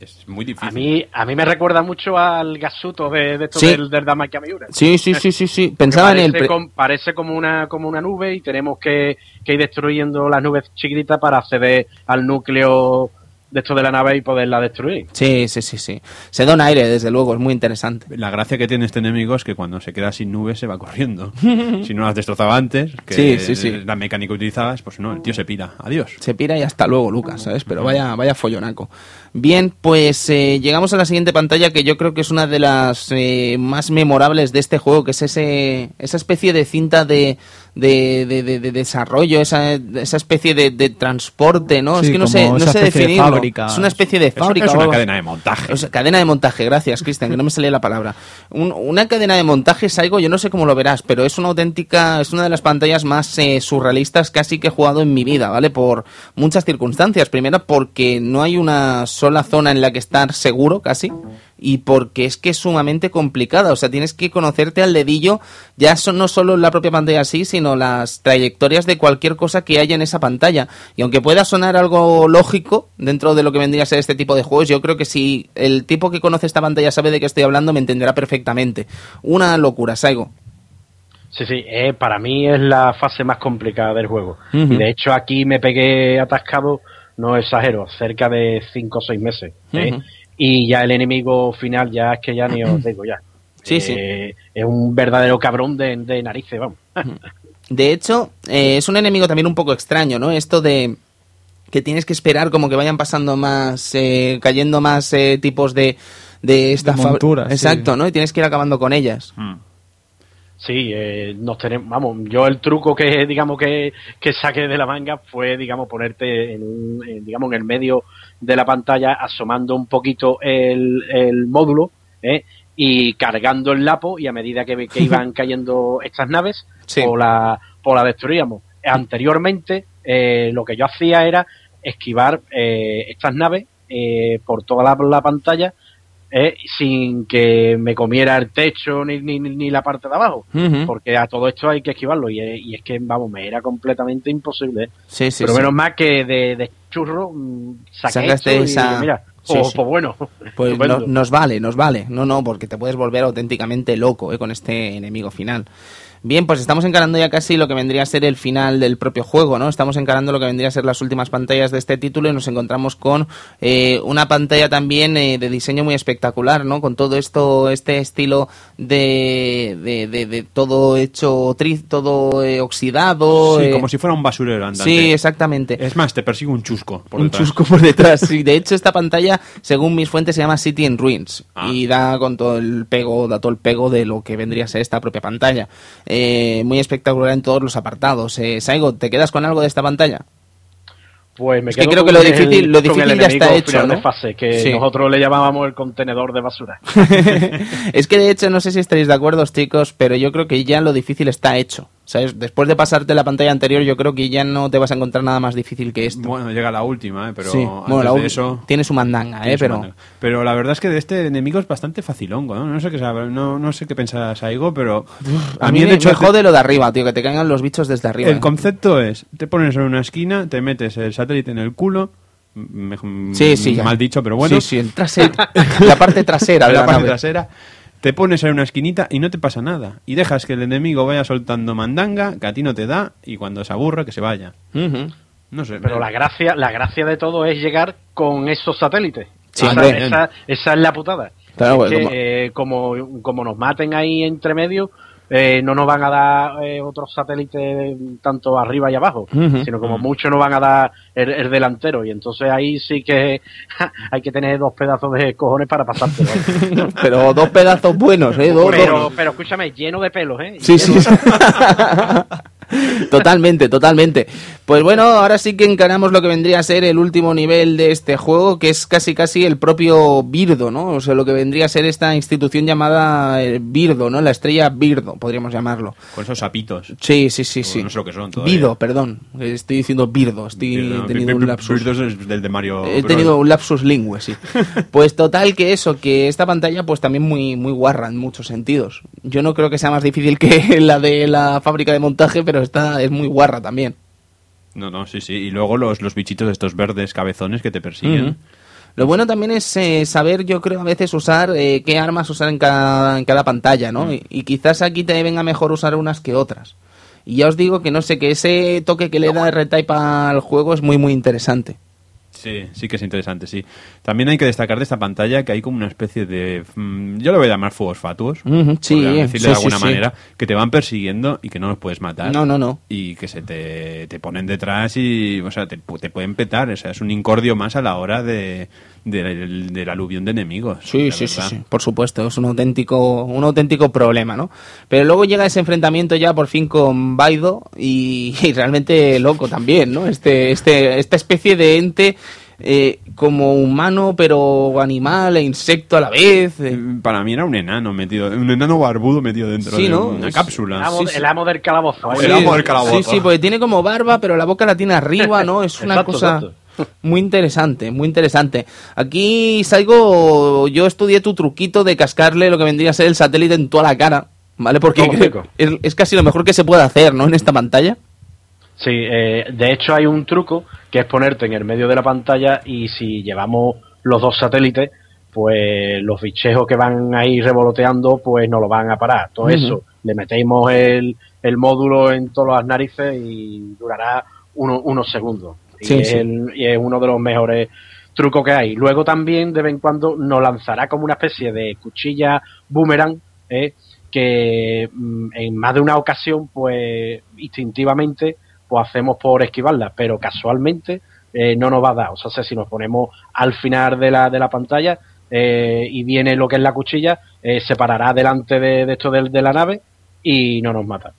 Es muy difícil. A mí, a mí me recuerda mucho al gasuto de, de esto Sí. del, del Dama Miura. Sí, sí, sí, sí, sí. Pensaba en com- parece como una como una nube y tenemos que, que ir destruyendo las nubes chiquititas para acceder al núcleo de esto de la nave y poderla destruir. Sí, sí, sí, sí. Se da un aire, desde luego, es muy interesante. La gracia que tiene este enemigo es que cuando se queda sin nubes se va corriendo. si no lo has destrozado antes, que Sí, sí, sí. la mecánica que utilizabas, pues no, el tío se pira. Adiós. Se pira y hasta luego, Lucas, ¿sabes? Pero vaya, vaya follonaco. Bien, pues eh, llegamos a la siguiente pantalla que yo creo que es una de las eh, más memorables de este juego, que es ese, esa especie de cinta de, de, de- de- de desarrollo, esa, esa especie de, de transporte, ¿no? Sí, es que no sé, no sé especie de definirlo. fábrica. Es una especie de Es, fábrica. es o una algo. cadena de montaje. O sea, cadena de montaje, gracias, Cristian, que no me salía la palabra. Un- una cadena de montaje, Saigo, yo no sé cómo lo verás, pero es una auténtica, es una de las pantallas más eh, surrealistas casi que he jugado en mi vida, ¿vale? Por muchas circunstancias. Primero, porque no hay una sola zona en la que estar seguro, casi. Y porque es que es sumamente complicada. O sea, tienes que conocerte al dedillo, ya son no solo la propia pantalla así, sino las trayectorias de cualquier cosa que haya en esa pantalla. Y aunque pueda sonar algo lógico dentro de lo que vendría a ser este tipo de juegos, yo creo que si el tipo que conoce esta pantalla sabe de qué estoy hablando, me entenderá perfectamente. Una locura, Saigo. Sí, sí, eh, para mí es la fase más complicada del juego. Y de hecho aquí me pegué atascado, no exagero, cerca de 5 o 6 meses. ¿eh? Y ya el enemigo final ya es que ya ni os digo ya. Sí, sí. Eh, Es un verdadero cabrón de, de narices, vamos. De hecho, eh, es un enemigo también un poco extraño, ¿no? Esto de que tienes que esperar como que vayan pasando más, eh, cayendo más eh, tipos de, de esta De sí. Exacto, ¿no? Y tienes que ir acabando con ellas. Mm. Sí, eh, nos tenemos, vamos, yo el truco que digamos que, que saqué de la manga fue, digamos, ponerte en, un- en, digamos, en el medio de la pantalla, asomando un poquito el, el módulo, ¿eh? y cargando el lapo, y a medida que, que iban cayendo estas naves, Sí. o la, o la destruíamos. Anteriormente, eh, lo que yo hacía era esquivar eh, estas naves eh, por toda la, la pantalla, eh, sin que me comiera el techo ni, ni, ni la parte de abajo porque a todo esto hay que esquivarlo y, es- y es que vamos me era completamente imposible. Sí, sí, pero sí. menos más que de, de churro mm, Sacaste y esa- mira Sí, pues, sí. pues bueno Pues no- nos vale, nos vale. No, no, porque te puedes volver auténticamente loco eh, con este enemigo final. Bien, pues estamos encarando ya casi lo que vendría a ser el final del propio juego, ¿no? Estamos encarando lo que vendría a ser las últimas pantallas de este título y nos encontramos con eh, una pantalla también eh, de diseño muy espectacular, ¿no? Con todo esto, este estilo de, de, de- de todo hecho, tri- todo eh, oxidado. Sí, eh, como si fuera un basurero andante. Sí, exactamente. Es más, te persigue un chusco. Por un detrás. chusco por detrás. Sí, de hecho, esta pantalla, según mis fuentes, se llama City in Ruins. Ah. Y da con todo el pego, da todo el pego de lo que vendría a ser esta propia pantalla. Eh, muy espectacular en todos los apartados. Eh, Saigo, ¿te quedas con algo de esta pantalla? pues me es que quedo creo con que lo el- difícil- lo difícil ya está hecho, ¿no? de fase que Sí. nosotros le llamábamos el contenedor de basura es que de hecho, no sé si estaréis de acuerdo, chicos, pero yo creo que ya lo difícil está hecho. ¿Sabes? Después de pasarte la pantalla anterior, yo creo que ya no te vas a encontrar nada más difícil que esto. Bueno, llega la última, ¿eh? pero sí, antes bueno, la de eso... tiene su mandanga, ¿eh? tiene su Pero... mando. Pero la verdad es que de este enemigo es bastante facilongo, ¿no? No sé qué no, no sé qué pensará Saigo, pero A mí el me, hecho me de- jode lo de arriba, tío, que te caigan los bichos desde arriba. El concepto es, te pones en una esquina, te metes el satélite en el culo, me- Sí, sí, ya. mal dicho, pero bueno, Sí, sí, el trasero- la parte trasera de la la, parte nave. trasera, te pones en una esquinita y no te pasa nada. Y dejas que el enemigo vaya soltando mandanga, que a ti no te da, y cuando se aburra, que se vaya. No sé. pero la gracia la gracia de todo es llegar con esos satélites Sí, esa, esa, esa es la putada Claro, Es porque que, como- eh, como, como nos maten ahí entre medio eh, no nos van a dar eh, otros satélites tanto arriba y abajo, sino como mucho nos van a dar el, el delantero. Y entonces ahí sí que hay que tener dos pedazos de cojones para pasarte. Pero dos pedazos buenos, ¿eh? Dos, pero, dos. pero escúchame, lleno de pelos, ¿eh? Sí, Lleno sí. totalmente, totalmente. Pues bueno, ahora sí que encaramos lo que vendría a ser el último nivel de este juego, que es casi casi el propio Birdo, ¿no? O sea, lo que vendría a ser esta institución llamada eh, Birdo, ¿no? La estrella Birdo, podríamos llamarlo. Con esos sapitos. Sí, sí, sí, O sí. no sé lo que son todavía. Bido, perdón. Estoy diciendo Birdo, estoy Birdo, teniendo un lapsus. Birdo es del de Mario He tenido un lapsus lingüe, sí. Pues total que eso, que esta pantalla pues también muy, muy guarra en muchos sentidos. Yo no creo que sea más difícil que la de la fábrica de montaje, pero esta es muy guarra también. No, no, sí, sí. Y luego los, los bichitos de estos verdes cabezones que te persiguen. Lo bueno también es eh, saber, yo creo, a veces usar eh, qué armas usar en cada, en cada pantalla, ¿no? Y, y quizás aquí te venga mejor usar unas que otras. Y ya os digo que no sé, que ese toque que le da R-Type al juego es muy, muy interesante. Sí, sí que es interesante, sí. También hay que destacar de esta pantalla que hay como una especie de... mm, yo lo voy a llamar fuegos fatuos. Ujú, sí, por sí, de alguna sí, manera. Que te van persiguiendo y que no los puedes matar. No, no, no. Y que se te, te ponen detrás y... O sea, te, te pueden petar. O sea, es un incordio más a la hora de, de, de la aluvión de enemigos. Sí, sí, sí, sí, por supuesto, es un auténtico, un auténtico problema, ¿no? Pero luego llega ese enfrentamiento ya por fin con Baido y, y realmente loco también, ¿no? Este, este, esta especie de ente eh, como humano pero animal e insecto a la vez. eh. Eh, Para mí era un enano metido, un enano barbudo metido dentro Sí, de ¿no? una Es- El cápsula. amo, Sí, sí. el amo del calabozo. ¿eh? El amo del calabozo. Sí, sí, porque tiene como barba, pero la boca la tiene arriba, ¿no? Es una Exacto, cosa exacto. Muy interesante, muy interesante. Aquí, Saigo, yo estudié tu truquito de cascarle lo que vendría a ser el satélite en toda la cara, ¿vale? Porque es, es casi lo mejor que se puede hacer, ¿no? En esta pantalla. Sí, eh, de hecho hay un truco que es ponerte en el medio de la pantalla y si llevamos los dos satélites, pues los bichejos que van ahí revoloteando, pues no lo van a parar. Todo eso, le metemos el, el módulo en todas las narices y durará uno- unos segundos. Y, es sí. el- y es uno de los mejores trucos que hay. Luego también, de vez en cuando, nos lanzará como una especie de cuchilla boomerang, ¿eh? que mm, en más de una ocasión, pues instintivamente, pues hacemos por esquivarla, pero casualmente eh, no nos va a dar. O sea, si nos ponemos al final de la, de la pantalla eh, y viene lo que es la cuchilla, eh, se parará delante de, de esto de, de la nave y no nos mata.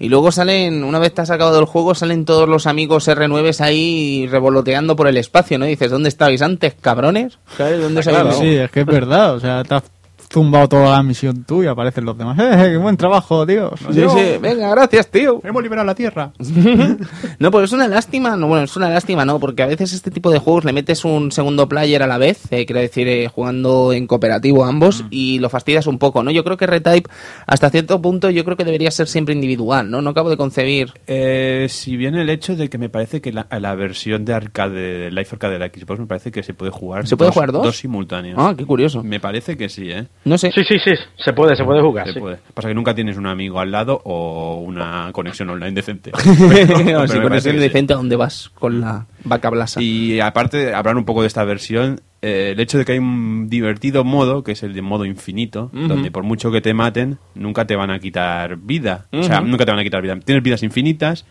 Y luego salen, una vez te has sacado del juego, salen todos los amigos R9 ahí revoloteando por el espacio, ¿no? Y dices, ¿dónde estabais antes, cabrones? ¿Sabes? ¿Dónde se habéis Sí, es que es verdad. O sea, te has zumbado toda la misión tú y aparecen los demás. ¡Eh, qué buen trabajo, tío! Sí, sí, venga, gracias, tío. Hemos liberado la Tierra. no, pues es una lástima, no, bueno, es una lástima, no, porque a veces este tipo de juegos le metes un segundo player a la vez, eh, quiero decir, eh, jugando en cooperativo ambos, y lo fastidias un poco, ¿no? Yo creo que Retype, hasta cierto punto, yo creo que debería ser siempre individual, ¿no? No acabo de concebir. Eh, si bien el hecho de que me parece que la, la versión de arcade, de Life Arcade de la Xbox, me parece que se puede jugar. ¿Se puede jugar dos? Dos simultáneos. Ah, qué curioso. Me parece que sí, ¿eh? No sé. Sí, sí, sí, se puede, se puede jugar. Se sí. puede. Pasa que nunca tienes un amigo al lado o una conexión online decente. No, Pero si me con parece ese que sí. decente a dónde vas con la vaca blasa. Y aparte hablar un poco de esta versión, eh, el hecho de que hay un divertido modo, que es el de modo infinito, donde por mucho que te maten, nunca te van a quitar vida. O sea, nunca te van a quitar vida. Tienes vidas infinitas,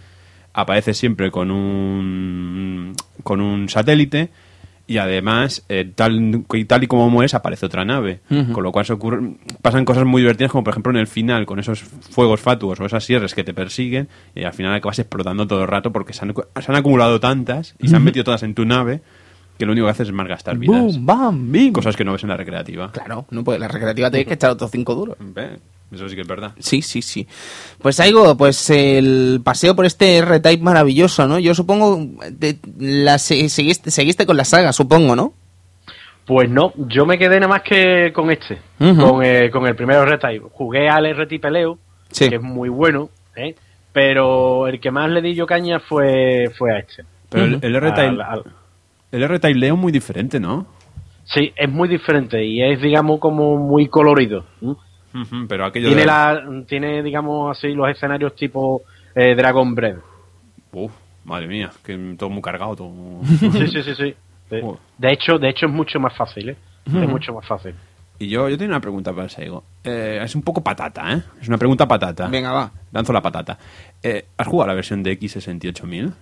apareces siempre con un, con un satélite y además, eh, tal, y tal y como mueres, aparece otra nave. Con lo cual se ocurren, pasan cosas muy divertidas, como por ejemplo en el final, con esos fuegos fatuos o esas sierras que te persiguen, y al final acabas explotando todo el rato porque se han, se han acumulado tantas y se han metido todas en tu nave que lo único que haces es malgastar vidas. Boom, bam, bim. Cosas que no ves en la recreativa. Claro, no puede, la recreativa hay que echar otros cinco duros. Eso sí que es verdad. Sí, sí, sí. Pues algo, pues el paseo por este R-Type maravilloso, ¿no? Yo supongo, de, la, se- seguiste, seguiste con la saga, supongo, ¿no? Pues no, yo me quedé nada más que con este, con, eh, con el primero R-Type. Jugué al R-Type Leo, Sí. que es muy bueno, ¿eh? pero el que más le di yo caña fue, fue a este. Pero el- R-Type el R-Type Leo muy diferente, ¿no? sí, es muy diferente y es, digamos, como muy colorido. Tiene, de... la, tiene, digamos, así los escenarios tipo eh, Dragon Breath. Uf, madre mía, que todo muy cargado, todo... muy- Sí, sí, sí, sí. De, hecho, de hecho es mucho más fácil, ¿eh? Es mucho más fácil. Y yo, yo tengo una pregunta para el Saigo. Eh, es un poco patata, ¿eh? Es una pregunta patata. Venga, va. Lanzo la patata. Eh, ¿Has jugado la versión de X68000?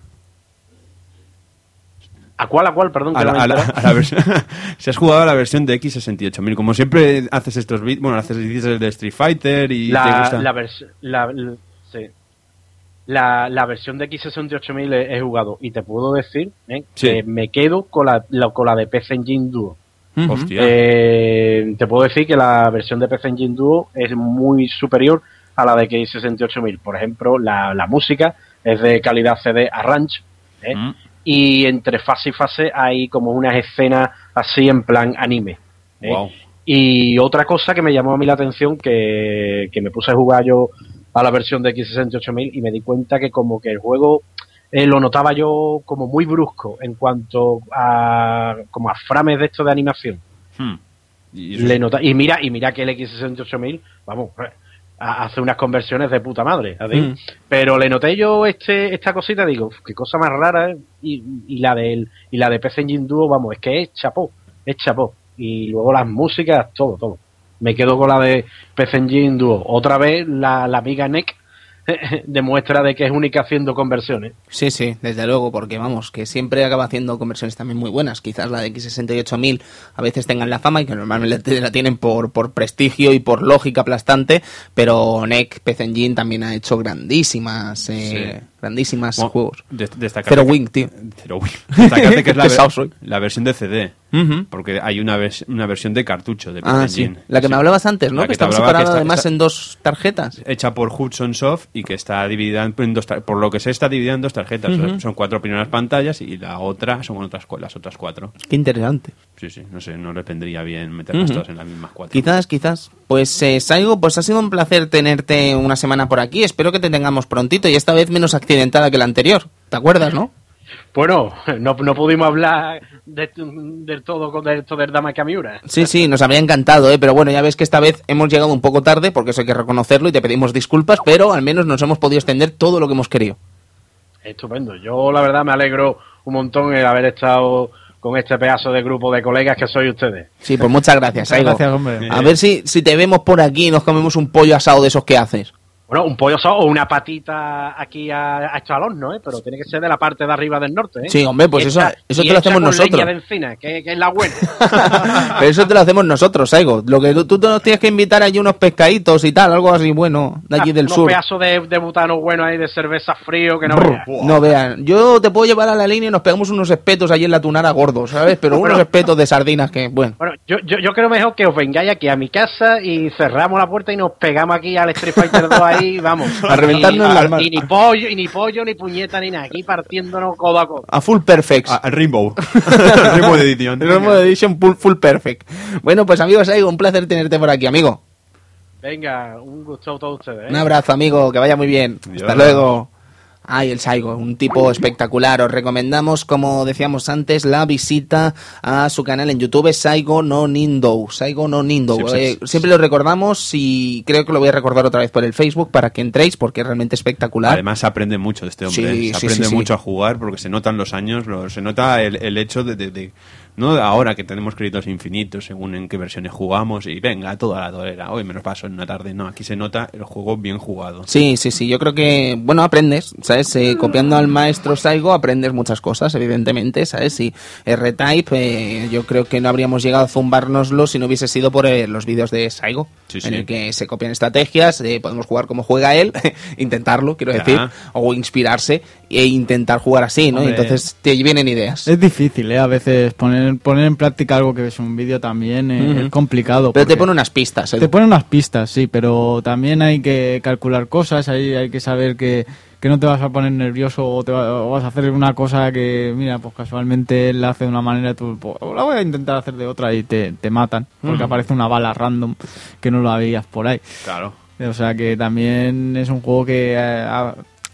¿A cuál, a cuál? Perdón, que A la, a la- enteré. a la versión, si has jugado a la versión de X68000, como siempre haces estos vídeos, bueno, haces vídeos de Street Fighter y te la, gusta. la, vers- la, la- sí. la, la versión de X68000 he, he jugado y te puedo decir ¿eh? Sí. que me quedo con la, la- con la de PC Engine Duo. Hostia. Eh, te puedo decir que la versión de PC Engine Duo es muy superior a la de X68000. Por ejemplo, la, la música es de calidad CD Arrange. ¿eh? Mm. Y entre fase y fase hay como unas escenas así en plan anime. ¿eh? Wow. Y otra cosa que me llamó a mí la atención, que, que me puse a jugar yo a la versión de X68000 y me di cuenta que como que el juego eh, lo notaba yo como muy brusco en cuanto a como a frames de esto de animación. Hmm. Y Le nota, y mira y mira que el X68000, vamos, eh, hace unas conversiones de puta madre. Mm. pero le noté yo este esta cosita, digo, "Uf, qué cosa más rara, ¿eh?". y, y la del y la de PC Engine Duo, vamos, es que es chapó, es chapó, y luego las músicas, todo, todo. Me quedo con la de PC Engine Duo. Otra vez la, la amiga NEC demuestra de que es única haciendo conversiones. Sí, sí, desde luego, porque vamos, que siempre acaba haciendo conversiones también muy buenas. Quizás la de X68000 a veces tengan la fama y que normalmente la tienen por, por prestigio y por lógica aplastante, pero NEC, PC Engine también ha hecho grandísimas, eh, Sí. Grandísimas Bueno, juegos. que- Wing, tío. Zero Wing. Destacarte que es la, ver- la versión de CD. Ujú. Porque hay una, vers- una versión de cartucho de Ah, sí. La que Sí. me hablabas antes, ¿no? La Que, que estaba que separada está- además está- en dos tarjetas. hecha por Hudson Soft y que está dividida en dos por lo que se está dividida en dos tarjetas son cuatro primeras pantallas y la otra son otras las otras cuatro Qué interesante. Sí sí no sé no les vendría bien meterlas Ujú. todas en las mismas cuatro Quizás, quizás. Pues, eh, Saigo, pues ha sido un placer tenerte una semana por aquí. Espero que te tengamos prontito y esta vez menos accidentada que la anterior. ¿Te acuerdas, no? Bueno, no, no pudimos hablar de- del todo con de esto del Dama Kamiura. Sí, sí, nos habría encantado, ¿eh? pero bueno, ya ves que esta vez hemos llegado un poco tarde, porque eso hay que reconocerlo y te pedimos disculpas, pero al menos nos hemos podido extender todo lo que hemos querido. Estupendo. Yo, la verdad, me alegro un montón el haber estado con este pedazo de grupo de colegas que sois ustedes. Sí, pues muchas gracias, Muchas gracias, hombre. A ver si, si te vemos por aquí y nos comemos un pollo asado de esos que haces. Bueno, un pollo o una patita aquí a, a hecho al horno, ¿eh? Pero tiene que ser de la parte de arriba del norte, ¿eh? Sí, hombre, pues eso- eso te lo hacemos con nosotros. leña de encina, que, que es la buena. Pero eso te lo hacemos nosotros, Saigo. Lo que tú, tú nos tienes que invitar allí unos pescaditos y tal, algo así bueno, de allí del Unos sur. pedazos de, de butano bueno ahí, de cerveza frío, que no Brr, veas. No vean. Yo te puedo llevar a la línea y nos pegamos unos espetos allí en la tunara gordos, ¿sabes? Pero unos espetos de sardinas que, bueno. Bueno, yo, yo, yo creo mejor que os vengáis aquí a mi casa y cerramos la puerta y nos pegamos aquí al Street Fighter 2 ahí, vamos. A reventarnos y, las manos. y ni pollo, y ni pollo, ni puñeta, ni nada. Aquí partiéndonos codo a codo. A full perfect. Ah, el Rainbow Rainbow El Rainbow Edition full, full perfect. Bueno, pues amigos, Saigo, un placer tenerte por aquí, amigo. Venga, un gusto a todos ustedes. ¿eh? Un abrazo, amigo, que vaya muy bien. Hasta luego. Ay, el Saigo, un tipo espectacular. Os recomendamos, como decíamos antes, la visita a su canal en YouTube, Saigo no Nindo. Saigo no Nindo. Sí, pues Eh, siempre lo recordamos y creo que lo voy a recordar otra vez por el Facebook para que entréis porque es realmente espectacular. Además se aprende mucho de este hombre, Sí, ¿eh? se aprende mucho a jugar porque se notan los años, lo- se nota el, el hecho de, de- de- no ahora que tenemos créditos infinitos según en qué versiones jugamos y venga, toda la torera, hoy me los paso en una tarde, no, aquí se nota el juego bien jugado. Sí, sí, sí, yo creo que, bueno, aprendes, ¿sabes? Eh, copiando al maestro Saigo aprendes muchas cosas, evidentemente, ¿sabes? Y R-Type, eh, yo creo que no habríamos llegado a zumbárnoslo si no hubiese sido por eh, los vídeos de Saigo, Sí, en el que se copian estrategias, eh, podemos jugar como juega él, intentarlo, quiero Ya. decir, o inspirarse e intentar jugar así, ¿no? Hombre. Entonces te vienen ideas. Es difícil, ¿eh? A veces poner, poner en práctica algo que ves en un vídeo también eh, es complicado. Pero te pone unas pistas, ¿eh? Te pone unas pistas, sí, pero también hay que calcular cosas, hay, hay que saber que, que no te vas a poner nervioso o, te va- o vas a hacer una cosa que, mira, pues casualmente él la hace de una manera, tú pues, la voy a intentar hacer de otra y te, te matan, porque aparece una bala random que no la veías por ahí. Claro. O sea que también es un juego que eh,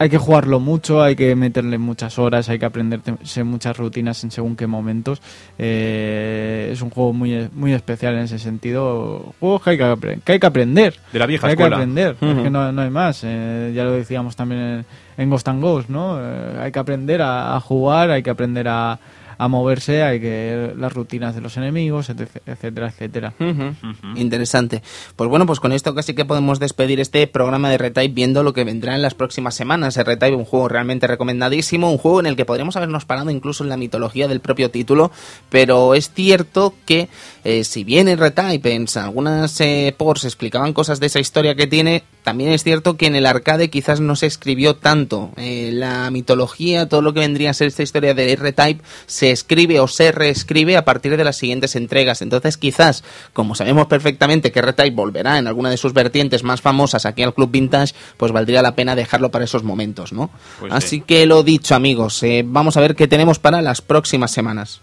hay que jugarlo mucho, hay que meterle muchas horas, hay que aprenderse muchas rutinas en según qué momentos. Eh, es un juego muy, muy especial en ese sentido. Juegos que hay que, que hay que aprender. De la vieja que hay escuela. que aprender, es Ujú. que no, no hay más. Eh, ya lo decíamos también en, en Ghost and Ghost, ¿no? Eh, hay que aprender a, a jugar, hay que aprender a, a moverse, hay que ver las rutinas de los enemigos, etc- etcétera, etcétera. Ujú. Interesante. Pues bueno, pues con esto casi que podemos despedir este programa de Retype viendo lo que vendrá en las próximas semanas. El Retype, un juego realmente recomendadísimo, un juego en el que podríamos habernos parado incluso en la mitología del propio título, pero es cierto que eh, si bien en Retype en algunas eh, ports explicaban cosas de esa historia que tiene, también es cierto que en el arcade quizás no se escribió tanto. Eh, la mitología, todo lo que vendría a ser esta historia de R-Type, se escribe o se reescribe a partir de las siguientes entregas. Entonces, quizás, como sabemos perfectamente que R-Type volverá en alguna de sus vertientes más famosas aquí al Club Vintage, pues valdría la pena dejarlo para esos momentos, ¿no? Pues Así sí. que lo dicho, amigos, eh, vamos a ver qué tenemos para las próximas semanas.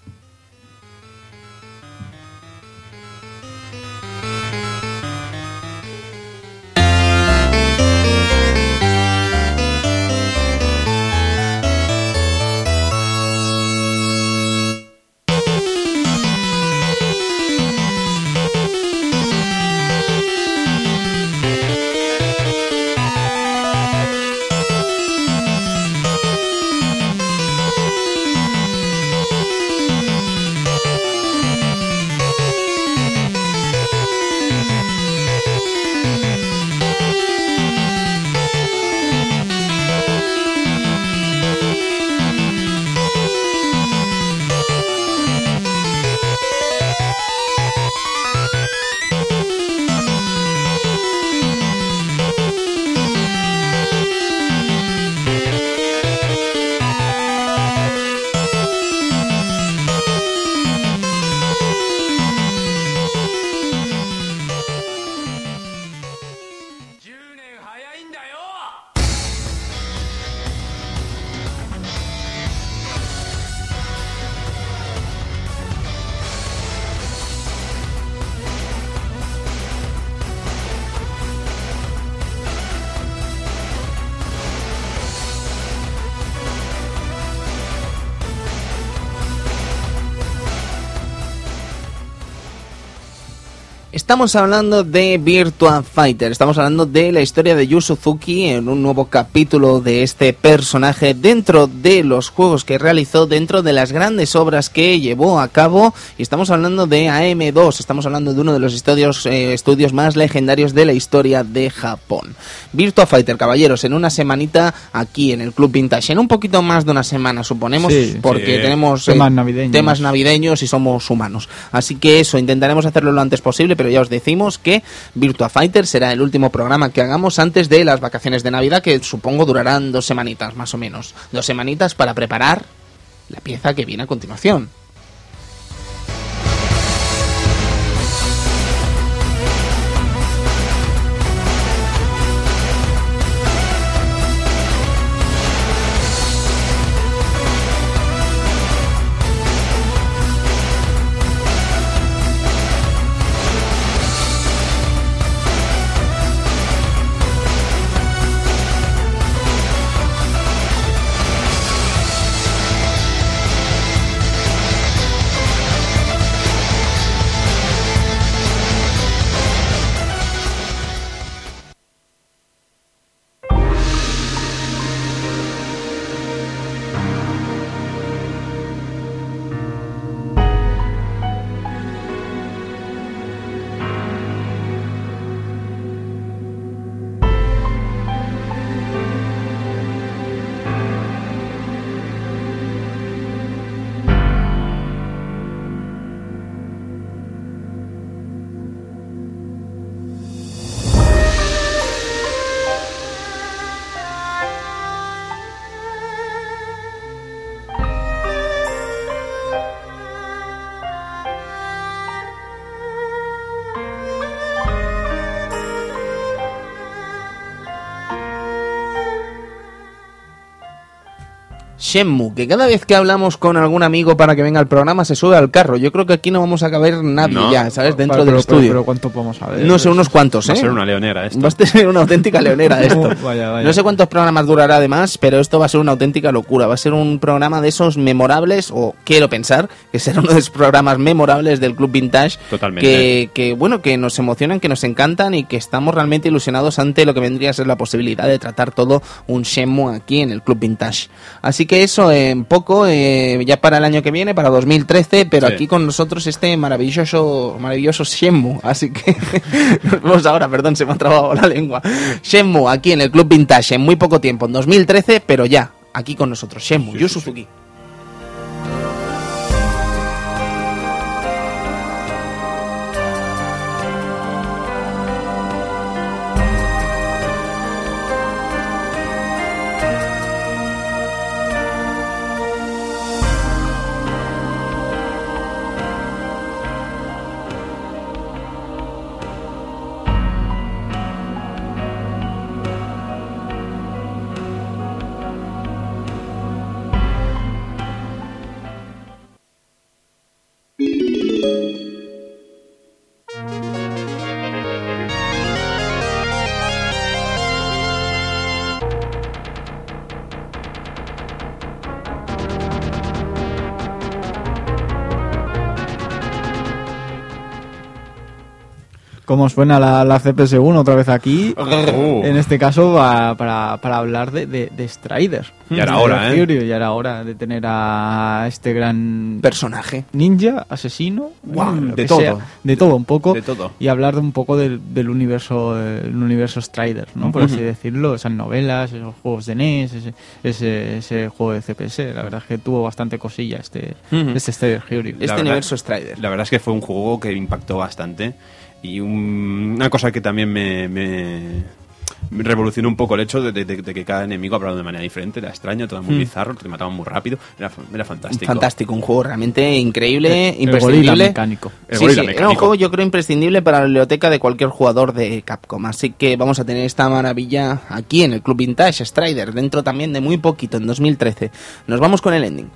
Estamos hablando de Virtua Fighter, estamos hablando de la historia de Yu Suzuki en un nuevo capítulo de este personaje dentro de los juegos que realizó, dentro de las grandes obras que llevó a cabo. Y estamos hablando de AM2, estamos hablando de uno de los estudios, eh, estudios más legendarios de la historia de Japón. Virtua Fighter, caballeros, en una semanita aquí en el Club Vintage, en un poquito más de una semana, suponemos, Sí, porque sí. tenemos eh, Temas navideños. temas navideños y somos humanos. Así que eso, intentaremos hacerlo lo antes posible, pero ya os decimos que Virtua Fighter será el último programa que hagamos antes de las vacaciones de Navidad, que supongo durarán dos semanitas más o menos. Dos semanitas para preparar la pieza que viene a continuación. Shenmue, que cada vez que hablamos con algún amigo para que venga al programa se sube al carro. Yo creo que aquí no vamos a caber nadie No. ya, ¿sabes? Dentro del pero- estudio. Pero, pero ¿cuánto podemos saber? no sé, unos cuantos, Va ¿eh? a ser una leonera esto. Va a ser una auténtica leonera esto. Vaya, vaya. No sé cuántos programas durará además, pero esto va a ser una auténtica locura. Va a ser un programa de esos memorables, o quiero pensar que será uno de esos programas memorables del Club Vintage. Totalmente. Que, que, bueno, que nos emocionan, que nos encantan y que estamos realmente ilusionados ante lo que vendría a ser la posibilidad de tratar todo un Shenmue aquí en el Club Vintage. Así que eso en poco, eh, ya para el año que viene, para 2013, pero Sí. aquí con nosotros este maravilloso, maravilloso Shenmue. Así que nos vemos ahora, perdón, se me ha trabado la lengua. Shenmue, aquí en el Club Vintage, en muy poco tiempo, en 2013, pero ya, aquí con nosotros. Shenmue, Yu Suzuki. ¿Cómo suena la, la CPS1 otra vez aquí? Oh. En este caso va para, para hablar de, de, de Strider. Ya era hora, ¿eh? Ya era hora de tener a este gran Personaje. ninja, asesino, lo de todo. sea, de todo un poco, De todo. y hablar de un poco del, del universo, el universo Strider, ¿no? Por así decirlo, esas novelas, esos juegos de NES, ese, ese, ese juego de CPS, la verdad es que tuvo bastante cosilla este, Ujú. este Strider Fury. Este verdad- universo Strider. La verdad es que fue un juego que impactó bastante. Y un- una cosa que también me, me- me revolucionó un poco el hecho de, de- de que cada enemigo hablaba de manera diferente. Era extraño, todo muy bizarro, te mataban muy rápido. Era, era fantástico. Fantástico, un juego realmente increíble, El imprescindible. mecánico. El Sí, gorila sí, era un mecánico. juego yo creo imprescindible para la biblioteca de cualquier jugador de Capcom. Así que vamos a tener esta maravilla aquí en el Club Vintage Strider, dentro también de muy poquito, en 2013. Nos vamos con el ending.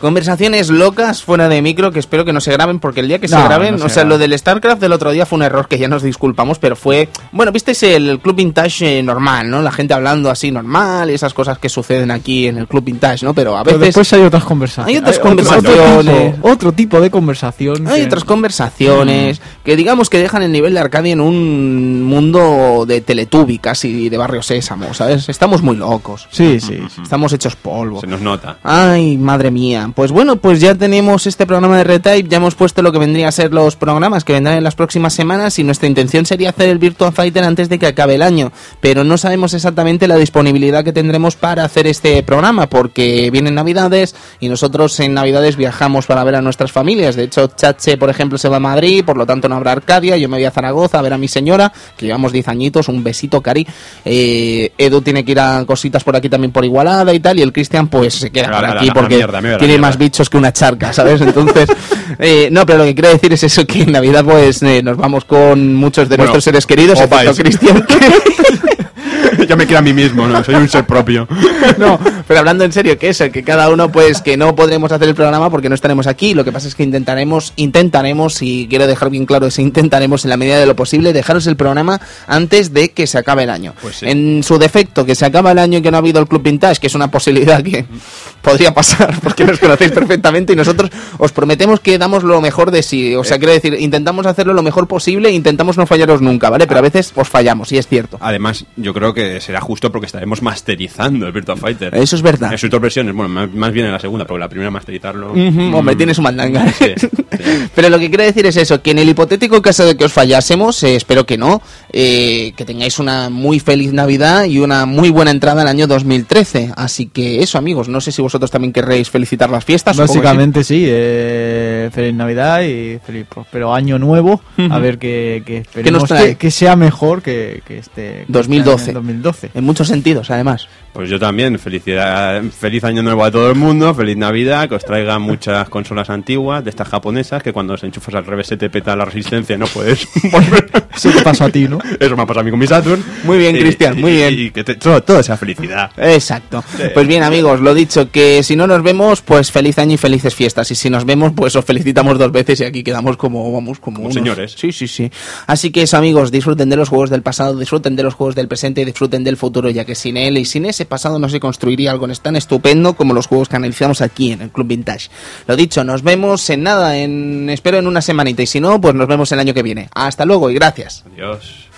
Conversaciones locas fuera de micro que espero que no se graben porque el día que se graben, no se o sea, lo del StarCraft del otro día fue un error que ya nos disculpamos, pero fue, bueno, visteis el Club Vintage eh, normal, ¿no? La gente hablando así normal y esas cosas que suceden aquí en el Club Vintage, ¿no? Pero a Pero veces después hay otras conversaciones. Hay otras otro- conversaciones. Otro, tipo, otro tipo de conversación. hay que- otras conversaciones que digamos que dejan el nivel de Arcadia en un mundo de Teletubby casi de Barrio Sésamo, ¿sabes? Estamos muy locos. Sí, sí, sí. Estamos hechos polvo. Se nos nota. Ay, madre mía. Pues bueno, pues ya tenemos este programa de Retype, ya hemos puesto lo que vendría a ser los programas que vendrán en las próximas semanas y nuestra intención sería hacer el Virtua Fighter antes de que acabe el año, pero no sabemos exactamente la disponibilidad que tendremos para hacer este programa porque vienen Navidades y nosotros en Navidades viajamos para ver a nuestras familias. De hecho, Chache, por ejemplo, se va a Madrid, por lo tanto no habrá Arcadia, yo me voy a Zaragoza a ver a mi señora, que llevamos 10 añitos, un besito, Cari. Eh, Edu tiene que ir a cositas por aquí también por Igualada y tal, y el Cristian pues se queda por aquí porque tiene. Más bichos que una charca, ¿sabes? Entonces, eh, no, pero lo que quiero decir es eso, que en Navidad pues eh, nos vamos con muchos de Bueno, nuestros seres queridos, os excepto. Cristian. ya me quiero a mí mismo, ¿no? Soy un ser propio. no, pero hablando en serio, que eso, que cada uno pues que no podremos hacer el programa porque no estaremos aquí, lo que pasa es que intentaremos, intentaremos, y quiero dejar bien claro ese intentaremos en la medida de lo posible, dejaros el programa antes de que se acabe el año. Pues sí. En su defecto, que se acaba el año y que no ha habido el Club Vintage, que es una posibilidad que podría pasar porque nos conocéis perfectamente y nosotros os prometemos que damos lo mejor de sí, o sea, quiero decir, intentamos hacerlo lo mejor posible e intentamos no fallaros nunca, ¿vale? Pero a veces os fallamos, y es cierto. Además, yo creo que será justo porque estaremos masterizando el Virtua Fighter. Eso es verdad. En sus dos versiones, bueno, más, más bien en la segunda, porque la primera masterizarlo. Ujú, Hombre, mm, tienes un mandanga. Sí, sí. Pero lo que quiero decir es eso, que en el hipotético caso de que os fallásemos, eh, espero que no, eh, que tengáis una muy feliz Navidad y una muy buena entrada al año 2013. Así que eso, amigos, no sé si vosotros también querréis felicitar las fiestas. Básicamente sí, eh, feliz Navidad y feliz próspero año nuevo. A ver que, que esperemos trae? que, que sea mejor que, que este que 2012. este 2012. En muchos sentidos, además. Pues yo también, felicidad, feliz año nuevo a todo el mundo, feliz Navidad, que os traigan muchas consolas antiguas, de estas japonesas, que cuando se enchufas al revés se te peta la resistencia no puedes volver. Eso te pasó a ti, ¿no? Eso me ha pasado a mí con mi Saturn. Muy bien, Y- Cristian, muy bien. Y que te- todo, todo sea felicidad. Exacto. Pues bien, amigos, lo dicho, que si no nos vemos, pues feliz año y felices fiestas. Y si nos vemos, pues os felicitamos dos veces y aquí quedamos como, vamos, como, Como unos- señores. Sí, sí, sí. Así que eso, amigos, disfruten de los juegos del pasado, disfruten de los juegos del presente y disfruten del futuro, ya que sin él y sin ese pasado no se construiría algo tan estupendo como los juegos que analizamos aquí en el Club Vintage. Lo dicho, nos vemos en nada, en espero en una semanita y si no, pues nos vemos el año que viene. Hasta luego y gracias. Adiós.